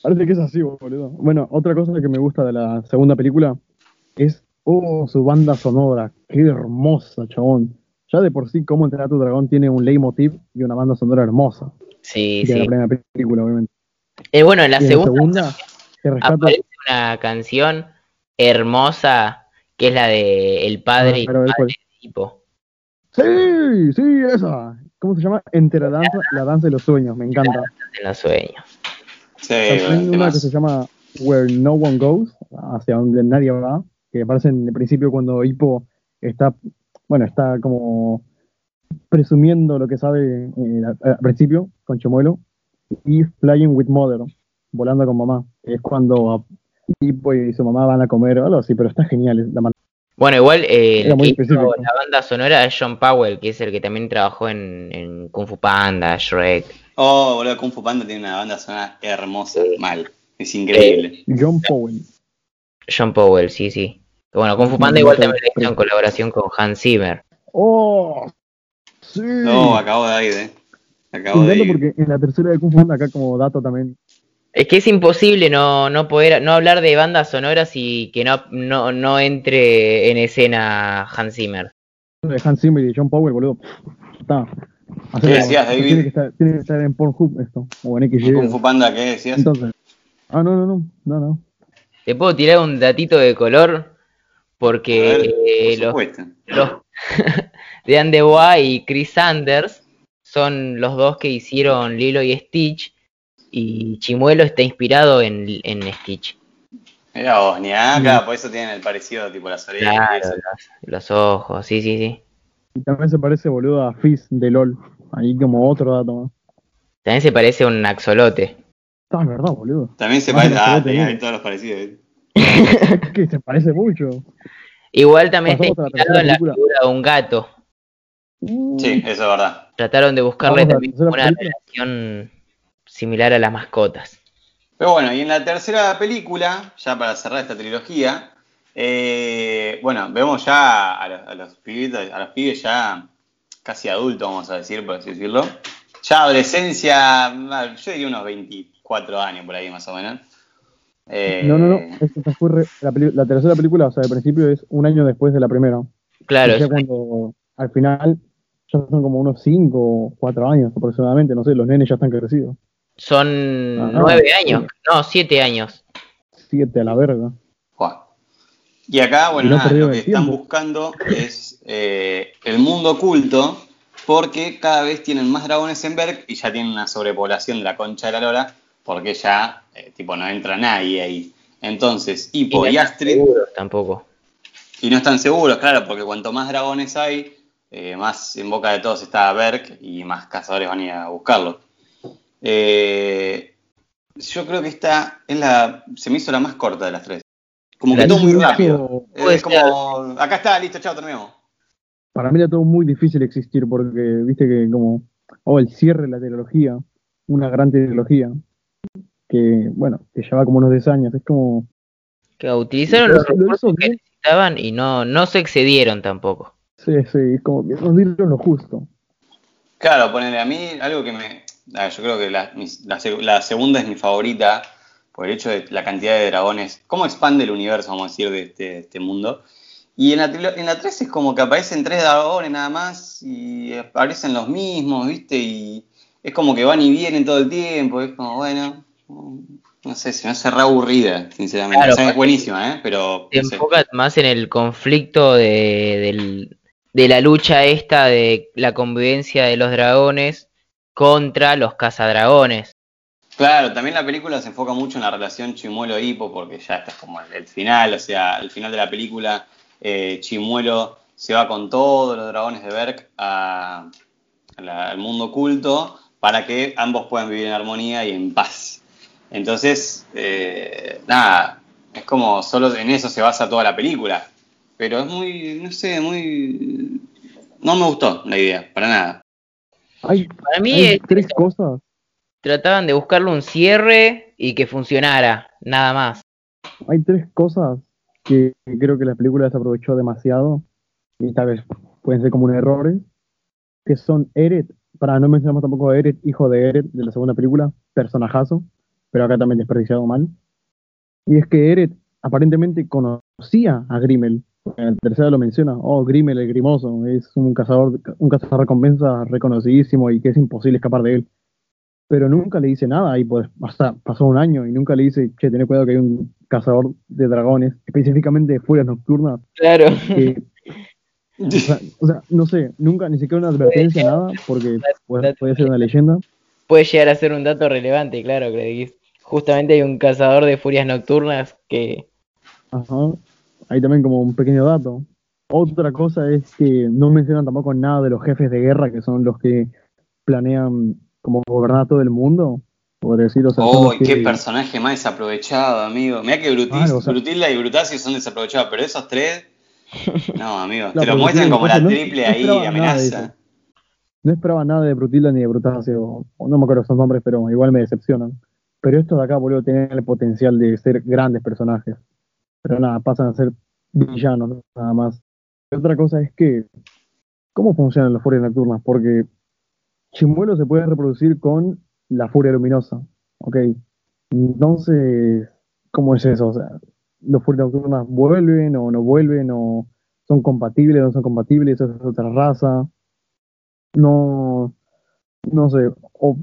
Parece que es así, boludo. Bueno, otra cosa que me gusta de la segunda película es, oh, su banda sonora. Qué hermosa, chabón. Ya de por sí, cómo entrenar a tu dragón tiene un leitmotiv y una banda sonora hermosa. Sí, de la sí. primera película, obviamente. Eh, bueno, en la y en segunda, la segunda, aparece una canción hermosa que es la de El padre y Pero, a ver, madre ¿cuál? de Hippo. Sí, sí, esa. ¿Cómo se llama? Entre la danza, la danza de los sueños, me encanta. En los sueños. Sí, boludo, una que se llama Where No One Goes, hacia donde nadie va, que aparece en el principio cuando Hippo está, bueno, está como presumiendo lo que sabe eh, al, principio con Chimuelo y Flying with Mother, volando con mamá. Es cuando Tipo y su mamá van a comer o algo así, pero está genial. La man- Bueno, igual eh, el que hizo la banda sonora es John Powell, que es el que también trabajó en, en Kung Fu Panda, Shrek. Oh, boludo, Kung Fu Panda tiene una banda sonora hermosa, mal. Es increíble. John Powell. John Powell, sí, sí. Bueno, Kung Fu Panda igual también lo hizo en colaboración con Hans Zimmer. ¡Oh! Sí. No, acabo de ir, eh. Acabo de ir. porque en la tercera de Kung Fu Panda, acá como dato también. Es que es imposible no, no poder no hablar de bandas sonoras y que no, no, no entre en escena Hans Zimmer. De Hans Zimmer y John Powell, boludo. Está. ¿Qué decías, David? Tiene que, estar, tiene que estar en Pornhub esto. O en XY. Kung Fu Panda, ¿qué decías? Entonces. Ah, no, no, no. No, no. Te puedo tirar un datito de color A ver, porque eh, por los, los de Andebois y Chris Sanders son los dos que hicieron Lilo y Stitch y Chimuelo está inspirado en, en Stitch. Mira vos, ni acá, por eso tienen el parecido, tipo las orejas. y Claro, eso. los, los ojos, sí, sí, sí. Y también se parece, boludo, a Fizz de LOL. Ahí como otro dato más. También se parece a un axolote. Está, es verdad, boludo. También se Ah, parece. no, Ah, pero tenía tenía. todos los parecidos. eh. que se parece mucho. Igual también está a la inspirado en la figura de un gato. Mm, Sí, eso es verdad. Trataron de buscarle a también una película. relación similar a las mascotas. Pero bueno, y en la tercera película, ya para cerrar esta trilogía, eh, bueno, vemos ya a los, a los pibitos, a los pibes ya casi adultos, vamos a decir, por así decirlo. Ya adolescencia, ah, yo diría unos 24 años por ahí más o menos. Eh, No, no, no. Esta fue re- la, la tercera película, o sea, al principio es un año después de la primera. Claro, ya es- cuando al final ya son como unos 5 o 4 años aproximadamente, no sé, los nenes ya están crecidos. Son Ah, no, nueve sí. años, no, siete años. 7 a la verga. Y acá, bueno, Y no nada, lo que están buscando es eh, el mundo oculto, porque cada vez tienen más dragones en Berk y ya tienen una sobrepoblación de la concha de la lora, porque ya, eh, tipo, no entra nadie ahí. Entonces, Hippo no y están Astrid, seguros tampoco. y no están seguros, claro, porque cuanto más dragones hay, eh, más en boca de todos está Berk y más cazadores van a ir a buscarlo. Eh, yo creo que esta es la, se me hizo la más corta de las tres. Como que todo muy rápido. Puede Es como, acá está, listo, chao, terminamos. Para mí era todo muy difícil existir porque, viste que como, o el cierre de la trilogía, una gran trilogía, que, bueno, que lleva como unos 10 años, es como, Que utilizaron Lo los recursos que necesitaban y no, no se excedieron tampoco. sí, sí, es como que nos dieron lo justo. Claro, ponele a mí algo que me. Ah, yo creo que la, segunda es mi favorita por el hecho de la cantidad de dragones. Cómo expande el universo, vamos a decir, de este, de este mundo. Y en la, en la 3 es como que aparecen tres dragones nada más y aparecen los mismos, ¿viste? Y es como que van y vienen todo el tiempo. Es como, bueno. No sé, se me hace re aburrida, sinceramente. Claro, O sea, es buenísima, ¿eh? Pero. Se no sé. enfoca más en el conflicto de, del- de la lucha esta de la convivencia de los dragones contra los cazadragones. Claro, también la película se enfoca mucho en la relación Chimuelo-Hipo, porque ya está como el, final, o sea, al final de la película, eh, Chimuelo se va con todos los dragones de Berk al mundo oculto para que ambos puedan vivir en armonía y en paz. Entonces, eh, nada, es como solo en eso se basa toda la película, pero es muy, no sé, muy... No me gustó la idea, para nada. Hay, Para mí hay tres cosas, trataban de buscarle un cierre y que funcionara, nada más. hay tres cosas que creo que la película desaprovechó demasiado y tal vez pueden ser como un error, que son Eret, para no mencionamos tampoco a Eret, hijo de Eret de la segunda película, personajazo, pero acá también desperdiciado mal. Y es que Eret aparentemente conocía a Grimmel. En la tercera lo menciona, oh, Grimmel el grimoso, es un cazador, un cazador recompensa reconocidísimo y que es imposible escapar de él. Pero nunca le dice nada y pues hasta pasó un año y nunca le dice, che, ten cuidado que hay un cazador de dragones, específicamente de furias nocturnas, Claro. que, o, sea, o sea, no sé, nunca, ni siquiera una advertencia, nada, porque puede, puede ser una leyenda. Puede llegar a ser un dato relevante, claro, que justamente hay un cazador de furias nocturnas que Ajá. Ahí también como un pequeño dato. Otra cosa es que no mencionan tampoco nada de los jefes de guerra, que son los que planean como gobernar todo el mundo. Podría decir, o sea, Oh, los que- qué personaje más desaprovechado, amigo. Mira que Brutis, o sea- Brutilda y Brutasio son desaprovechados, pero esos tres. No, amigo. Te lo muestran como la no- triple no ahí, de amenaza. No esperaba nada de Brutilda ni de Brutáceo, o- o no me acuerdo sus nombres, pero igual me decepcionan. Pero estos de acá, boludo, tienen el potencial de ser grandes personajes. Pero nada, pasan a ser villanos, nada más. Otra cosa es que, ¿cómo funcionan las furias nocturnas? Porque Chimuelo se puede reproducir con la furia luminosa, ¿ok? Entonces, ¿cómo es eso? O sea, ¿los furias nocturnas vuelven o no vuelven o son compatibles o no son compatibles? ¿Eso es otra raza? No, no sé, o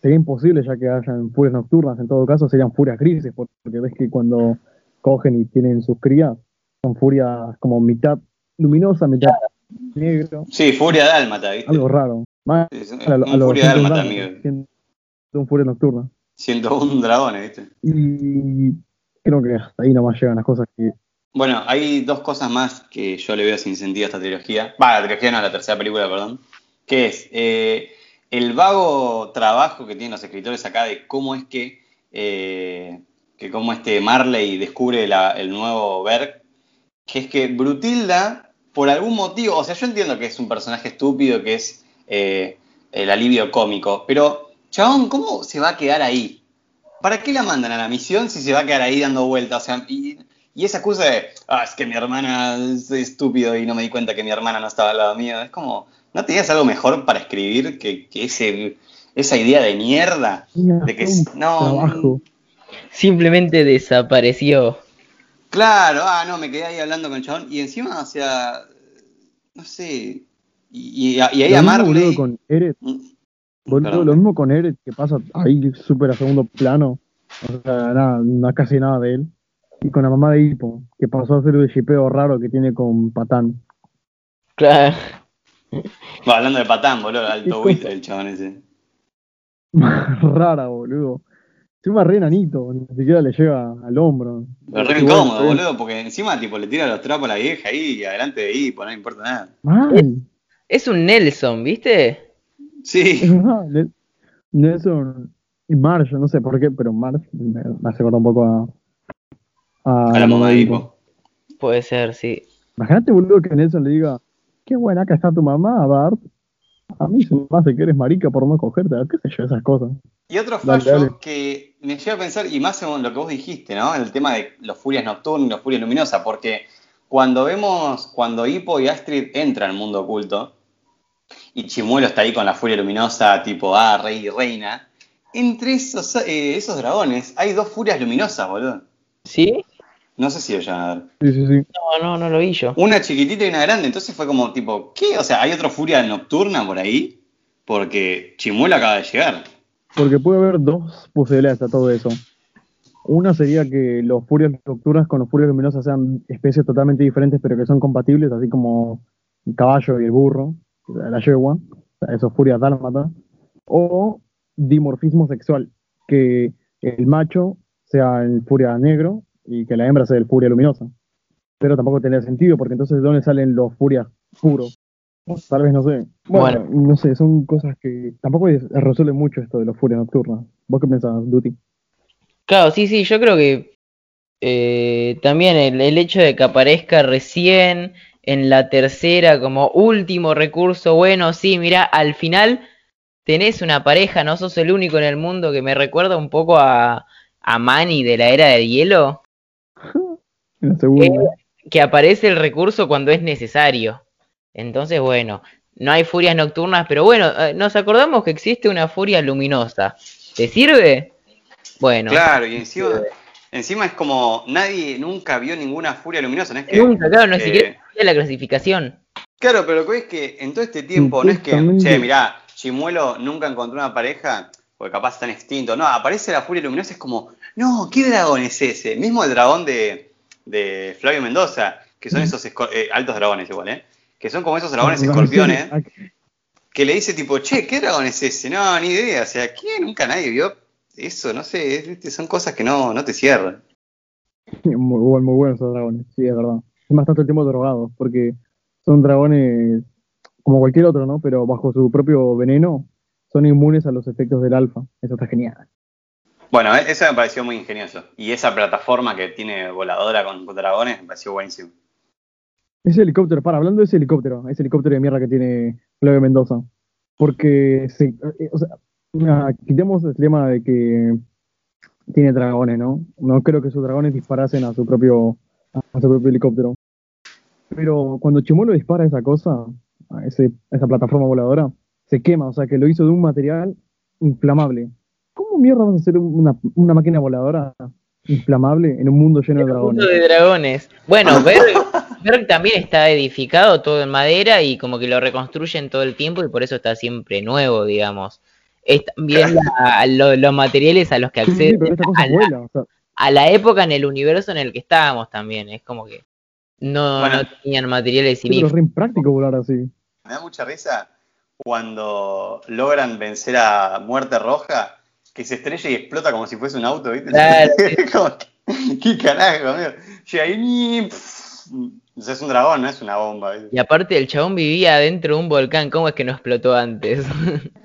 sería imposible ya que hayan furias nocturnas, en todo caso serían furias grises, porque ves que cuando cogen y tienen sus crías, son furias como mitad luminosa, mitad negro, Sí, Furia Dálmata, ¿viste? algo raro. Más un, a lo- a un lo Furia 101 Dálmata, amigo. siendo un furia nocturna. 101 dragones, ¿viste? Y creo que hasta ahí nomás llegan las cosas que Bueno, hay dos cosas más que yo le veo sin sentido a esta trilogía. Va, la trilogía no, la tercera película, perdón. Que es eh, el vago trabajo que tienen los escritores acá de cómo es que, eh, que cómo este Marley descubre la- el nuevo Berg. Que es que Brutilda, por algún motivo, o sea, yo entiendo que es un personaje estúpido, que es eh, el alivio cómico, pero, chabón, ¿cómo se va a quedar ahí? ¿Para qué la mandan a la misión si se va a quedar ahí dando vueltas? O sea, y, y esa excusa de, ah, es que mi hermana es estúpido y no me di cuenta que mi hermana no estaba al lado mío. Es como, ¿no tenías algo mejor para escribir que, que ese, esa idea de mierda? De que no. trabajo. Simplemente desapareció. Claro, ah, no, me quedé ahí hablando con el chabón. Y encima, o sea, no sé. Y, y, y ahí Lo a mismo, Marley. boludo, con Eret, Mm, boludo, perdón. lo mismo con Eret que pasa ahí súper a segundo plano. O sea, nada, no casi nada de él. Y con la mamá de Hippo, que pasó a ser el shipeo raro que tiene con Patán. Claro. Va, hablando de patán, boludo, ¿Qué alto buitre el chabón ese. Rara, boludo. Encima re nanito, ni siquiera le llega al hombro. Pero re bueno, incómodo, boludo, porque encima tipo le tira los trapos a la vieja ahí y adelante de ahí, pues no importa nada. Mal. Es un Nelson, ¿viste? Sí, verdad, Nelson y Marge, no sé por qué, pero Marge me, me hace acordar un poco a, a, a la mamá de. Hippo. Puede ser, sí. Imagínate, boludo, que Nelson le diga, qué buena acá está tu mamá, Bart. A mí se me hace que eres marica por no cogerte, qué sé yo, esas cosas. Y otro Dale, fallo dale. que me lleva a pensar, y más según lo que vos dijiste, ¿no? El tema de los furias nocturnos y los furias luminosas, porque cuando vemos, cuando Hippo y Astrid entran al mundo oculto, y Chimuelo está ahí con la furia luminosa, tipo, ah, rey y reina, entre esos, eh, esos dragones hay dos furias luminosas, boludo. ¿Sí? No sé si lo llegan a ver. Sí, sí, sí. No, no, no lo vi yo. Una chiquitita y una grande, entonces fue como tipo, ¿qué? O sea, ¿hay otra furia nocturna por ahí? Porque Chimuelo acaba de llegar. Porque puede haber dos posibilidades a todo eso. Una sería que los furias nocturnas con los furias luminosas sean especies totalmente diferentes, pero que son compatibles, así como el caballo y el burro, la yegua, esos furias dálmata. O dimorfismo sexual, que el macho sea el furia negro y que la hembra sea el furia luminosa. Pero tampoco tendría sentido, porque entonces ¿de dónde salen los furias puros? Tal vez no sé. Bueno, no sé, son cosas que tampoco es- resuelve mucho esto de los furias nocturnas. ¿Vos qué pensás, Duty? Claro, sí, sí, yo creo que eh, también el, el hecho de que aparezca recién en la tercera como último recurso, bueno, sí, mira, al final tenés una pareja, no sos el único en el mundo que me recuerda un poco a, a Manny de la era de hielo, En la segunda. Eh, que aparece el recurso cuando es necesario. Entonces, bueno, no hay furias nocturnas, pero bueno, eh, nos acordamos que existe una furia luminosa. ¿Te sirve? Bueno. Claro, y encima, encima es como nadie nunca vio ninguna furia luminosa, ¿no es que? Nunca, claro, no eh, es siquiera existía la clasificación. Claro, pero lo que es que en todo este tiempo no es que, che, mirá, Chimuelo nunca encontró una pareja, porque capaz están extintos. No, aparece la furia luminosa, es como, no, ¿qué dragón es ese? Mismo el dragón de, de Flavio Mendoza, que son esos esco- eh, altos dragones igual, ¿eh? Que son como esos dragones escorpiones, que le dice tipo, che, ¿qué dragón es ese? No, ni idea, o sea, ¿qué? Nunca nadie vio eso, no sé, son cosas que no, no te cierran. Muy, muy buenos esos dragones, sí, es verdad. Es bastante el tiempo drogados, porque son dragones como cualquier otro, ¿no? Pero bajo su propio veneno son inmunes a los efectos del alfa. Eso está genial. Bueno, e- eso me pareció muy ingenioso. Y esa plataforma que tiene voladora con dragones me pareció buenísimo. Ese helicóptero, para, hablando de ese helicóptero, ese helicóptero de mierda que tiene Flavio Mendoza. Porque, se, eh, o sea, una- quitemos el tema de que tiene dragones, ¿no? No creo que sus dragones disparasen a su propio, a su propio helicóptero. Pero cuando Chimuelo dispara esa cosa, a ese, a esa plataforma voladora, se quema, o sea que lo hizo de un material inflamable. ¿Cómo mierda vas a hacer una, una máquina voladora inflamable en un mundo lleno de dragones? Mundo de dragones. Bueno, Berg, Berg también está edificado todo en madera y como que lo reconstruyen todo el tiempo y por eso está siempre nuevo, digamos. Es también la- lo- los materiales a los que Sí, sí, acceden a la, vuela, o sea, a la época en el universo en el que estábamos también. Es como que no, Bueno. no tenían materiales sí, pero es sin re impráctico volar así. Me da mucha risa cuando logran vencer a Muerte Roja, que se estrella y explota como si fuese un auto, ¿viste? Claro. Como ¿Qué carajo, amigo? Llega ahí pff, es un dragón, no es una bomba. Y aparte el chabón vivía dentro de un volcán, ¿cómo es que no explotó antes?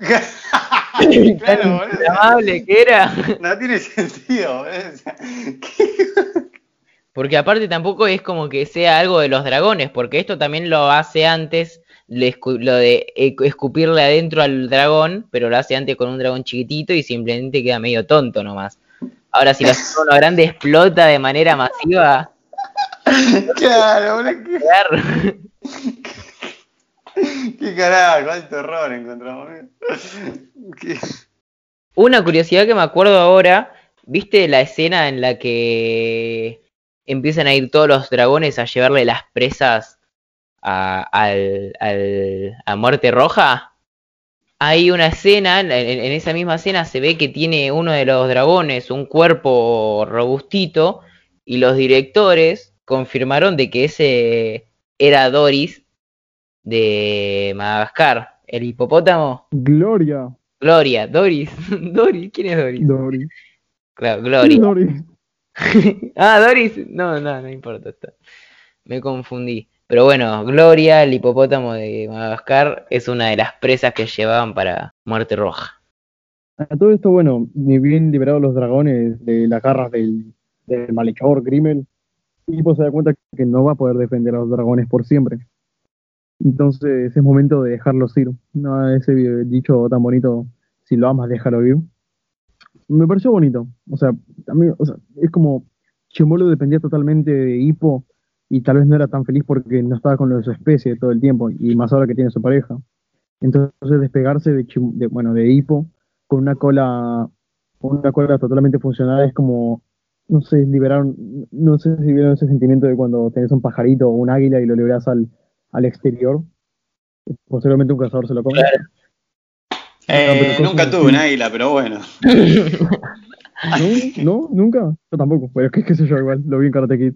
claro, Tan boludo. amable que era. No tiene sentido. Porque aparte tampoco es como que sea algo de los dragones, porque esto también lo hace antes, lo de e- escupirle adentro al dragón, pero lo hace antes con un dragón chiquitito y simplemente queda medio tonto nomás. Ahora si lo hace con uno grande explota de manera masiva, Claro, boludo. ¿Qué, claro. qué carajo? Alto error encontramos. Una curiosidad que me acuerdo ahora, ¿viste la escena en la que empiezan a ir todos los dragones a llevarle las presas a, al, al- a Muerte Roja? Hay una escena, en, en esa misma escena se ve que tiene uno de los dragones un cuerpo robustito y los directores confirmaron de que ese era Doris de Madagascar, el hipopótamo. Gloria, Gloria, Doris. Doris, ¿quién es Doris? Doris. Claro, Gloria. Doris. ah, Doris. No, no, no importa. está. Me confundí. Pero bueno, Gloria, el hipopótamo de Madagascar, es una de las presas que llevaban para Muerte Roja. A todo esto, bueno, ni bien liberados los dragones de las garras del, del malhechor Grimmel, Hippo se da cuenta que no va a poder defender a los dragones por siempre. Entonces es momento de dejarlos ir. No ese dicho tan bonito, si lo amas, déjalo ir. Me pareció bonito. O sea, también, o sea, es como Chimolo dependía totalmente de Hippo y tal vez no era tan feliz porque no estaba con su especie todo el tiempo y más ahora que tiene su pareja. Entonces despegarse de, de bueno, de Hippo con una cola una cola totalmente funcional es como no sé liberar un- no sé si vieron ese sentimiento de cuando tenés un pajarito o un águila y lo liberas al, al exterior. Posteriormente un cazador se lo come. Eh, nunca tuve un águila, pero bueno. no no nunca yo tampoco pero qué, qué sé yo igual lo vi en Karate Kid.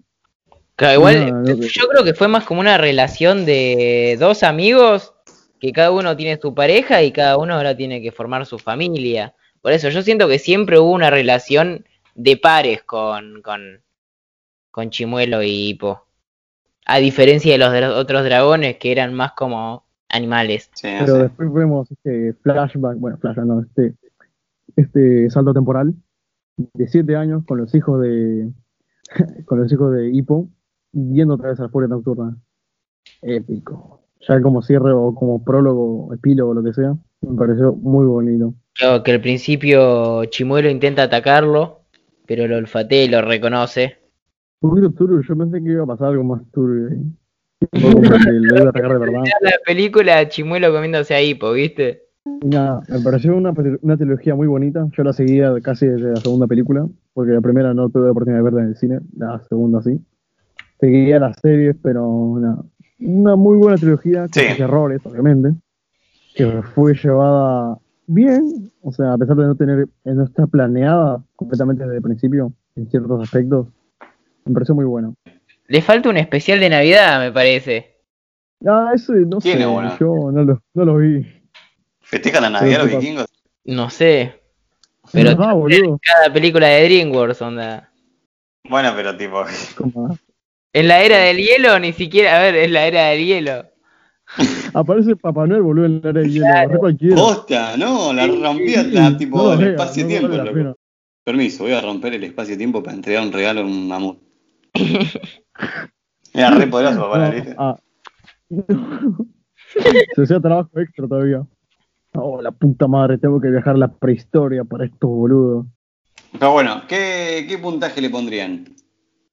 Claro, igual, No, no, no. yo creo que fue más como una relación de dos amigos que cada uno tiene su pareja y cada uno ahora tiene que formar su familia. Por eso yo siento que siempre hubo una relación de pares con, con, con Chimuelo y Hippo. A diferencia de los, de los otros dragones que eran más como animales. Sí, pero sé. después vemos este flashback bueno flashback no este este salto temporal de siete años con los hijos de con los hijos de Hippo viendo otra vez a la furia nocturna épico ya como cierre o como prólogo epílogo lo que sea me pareció muy bonito Claro, que al principio Chimuelo intenta atacarlo, pero lo olfatea y lo reconoce. un poquito turbio yo pensé que iba a pasar algo más turbio ahí. Lo iba a de verdad La película Chimuelo comiéndose a Hippo, ¿viste? Y nada, me pareció una, una trilogía muy bonita. Yo la seguía casi desde la segunda película, porque la primera no tuve la oportunidad de verla en el cine, la segunda sí. Seguía las series, pero una muy buena trilogía, con Sí. errores, obviamente, que fue llevada bien, o sea, a pesar de no tener, de no estar planeada completamente desde el principio en ciertos aspectos, me pareció muy bueno. Le falta un especial de Navidad, me parece. Ah, ese no sé, Tiene bueno. yo no lo, no lo vi. ¿Festejan la Navidad los vikingos? No sé. Pero ah, boludo. cada película de DreamWorks, onda. Bueno, pero tipo. Como- En la era del hielo, ni siquiera. A ver, es la era del hielo. Aparece Papá Noel, boludo, en el área de hielo. Agarré cualquiera. Posta, no, la rompía la, tipo No, el espacio-tiempo. no la. Permiso, voy a romper el espacio-tiempo para entregar un regalo a un mamut. Era re poderoso, papá, No, ¿viste? ah. Se hacía trabajo extra todavía. Oh, la puta madre, tengo que viajar a la prehistoria para estos boludos. Pero bueno, ¿qué, ¿qué puntaje le pondrían?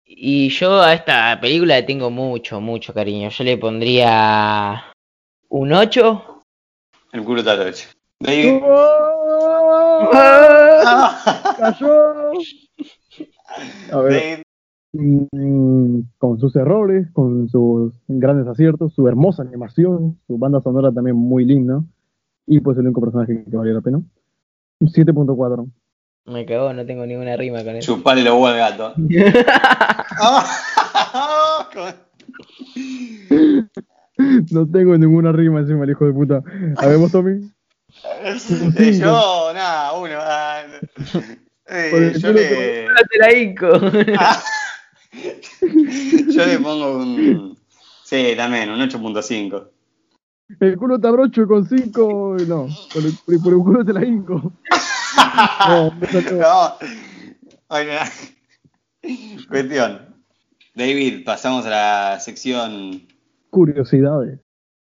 Y yo a esta película le tengo mucho, mucho cariño. Yo le pondría un 8. El culo está hecho. David. ¡Oh! Ah. ¡Cayó! A ver, mm, con sus errores, con sus grandes aciertos, su hermosa animación, su banda sonora también muy linda, y pues el único personaje que valió la pena. Un 7.4. Me cagó, no tengo ninguna rima con eso. Chupale los huevos al gato. No tengo ninguna rima encima el hijo de puta. A ver, vos, Tommy. Eh, yo, nada, uno. ah, eh, Por el yo, culo le, la. Ah. yo le pongo un. Sí, también, un 8.5. El culo te abrocho con 5. No, por el, por el culo te la hinco. No. No. Oye, Cuestión. David, pasamos a la sección. Curiosidades.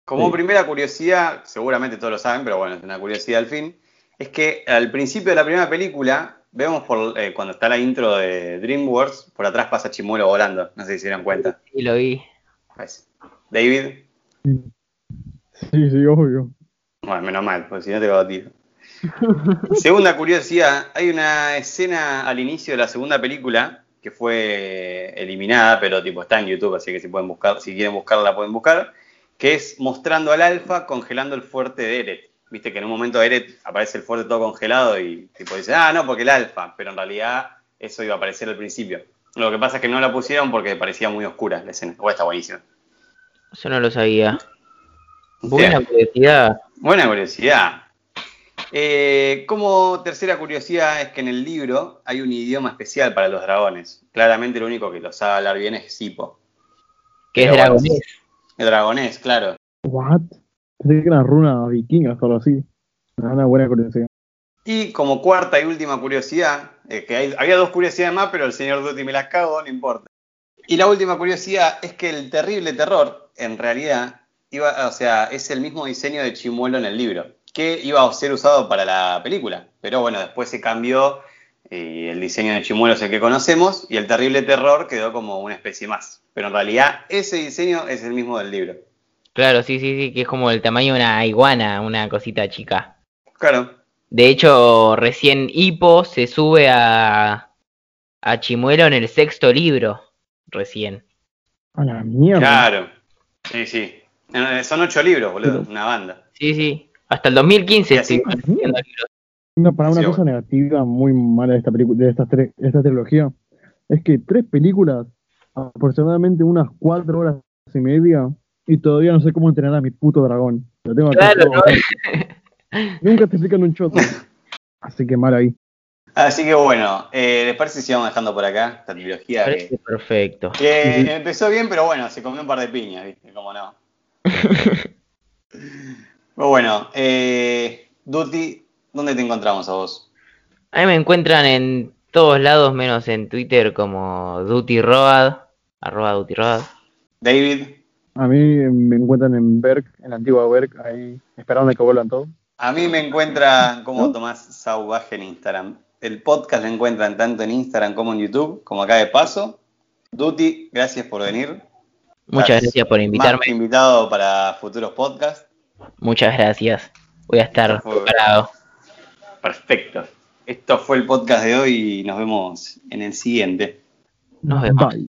Como Sí. primera curiosidad, seguramente todos lo saben, pero bueno, es una curiosidad al fin. Es que al principio de la primera película, vemos por, eh, cuando está la intro de DreamWorks, por atrás pasa Chimuelo volando. No sé si se dieron cuenta. Y lo vi. Pues, David, Sí, sí, obvio. bueno, menos mal, porque si no te va a tiro. Segunda curiosidad, hay una escena al inicio de la segunda película que fue eliminada, pero tipo está en YouTube, así que si pueden buscar, si quieren buscarla la pueden buscar, que es mostrando al alfa congelando el fuerte de Eret. Viste que en un momento Eret aparece el fuerte todo congelado y tipo dice, ah, no, porque el alfa, pero en realidad eso iba a aparecer al principio. Lo que pasa es que no la pusieron porque parecía muy oscura la escena. O está buenísima. Eso no lo sabía. Buena curiosidad. Buena curiosidad. Eh, como tercera curiosidad es que en el libro hay un idioma especial para los dragones. Claramente lo único que lo sabe hablar bien es Sipo. Que es dragonés. El dragonés, claro. What? Pensé que era runa vikinga o algo así. Una buena curiosidad. Y como cuarta y última curiosidad, eh, que hay- había dos curiosidades más, pero el señor Duty me las cago, no importa. Y la última curiosidad es que el terrible terror, en realidad, iba, o sea, es el mismo diseño de Chimuelo en el libro, que iba a ser usado para la película. Pero bueno, después se cambió y el diseño de Chimuelo es el que conocemos y el terrible terror quedó como una especie más. Pero en realidad ese diseño es el mismo del libro. Claro, sí, sí, sí, que es como el tamaño de una iguana, una cosita chica. Claro, De hecho, recién Hippo se sube a, a Chimuelo en el sexto libro. Recién. A la mierda. claro. Sí, sí. Son ocho libros, boludo, una banda. Sí, sí. Hasta el 2015 Y así-. Una, para una Sí, cosa negativa muy mala de esta película, de estas tres, esta trilogía, es que tres películas, aproximadamente unas cuatro horas y media, y todavía no sé cómo entrenar a mi puto dragón. Lo tengo Claro, ¿no? Nunca te explican un choto. Así que mal ahí. Así que bueno, eh, ¿les parece si vamos dejando por acá esta trilogía? Que, perfecto. que empezó bien, pero bueno, se comió un par de piñas, ¿viste? Como no. Pero bueno, eh, Duty, ¿dónde te encontramos a vos? A mí me encuentran en todos lados menos en Twitter como DutyRoad, arroba DutyRoad. David, A mí me encuentran en Berk, en la antigua Berk, ahí esperando que vuelvan todos. a mí me encuentra como Tomás Sauvaje en Instagram. El podcast lo encuentran tanto en Instagram como en YouTube, como acá de paso. Duty, gracias por venir. Muchas Estás gracias por invitarme. Más invitado para futuros podcasts. Muchas gracias. Voy a estar preparado. Perfecto. Esto fue el podcast de hoy y nos vemos en el siguiente. Nos vemos. Bye.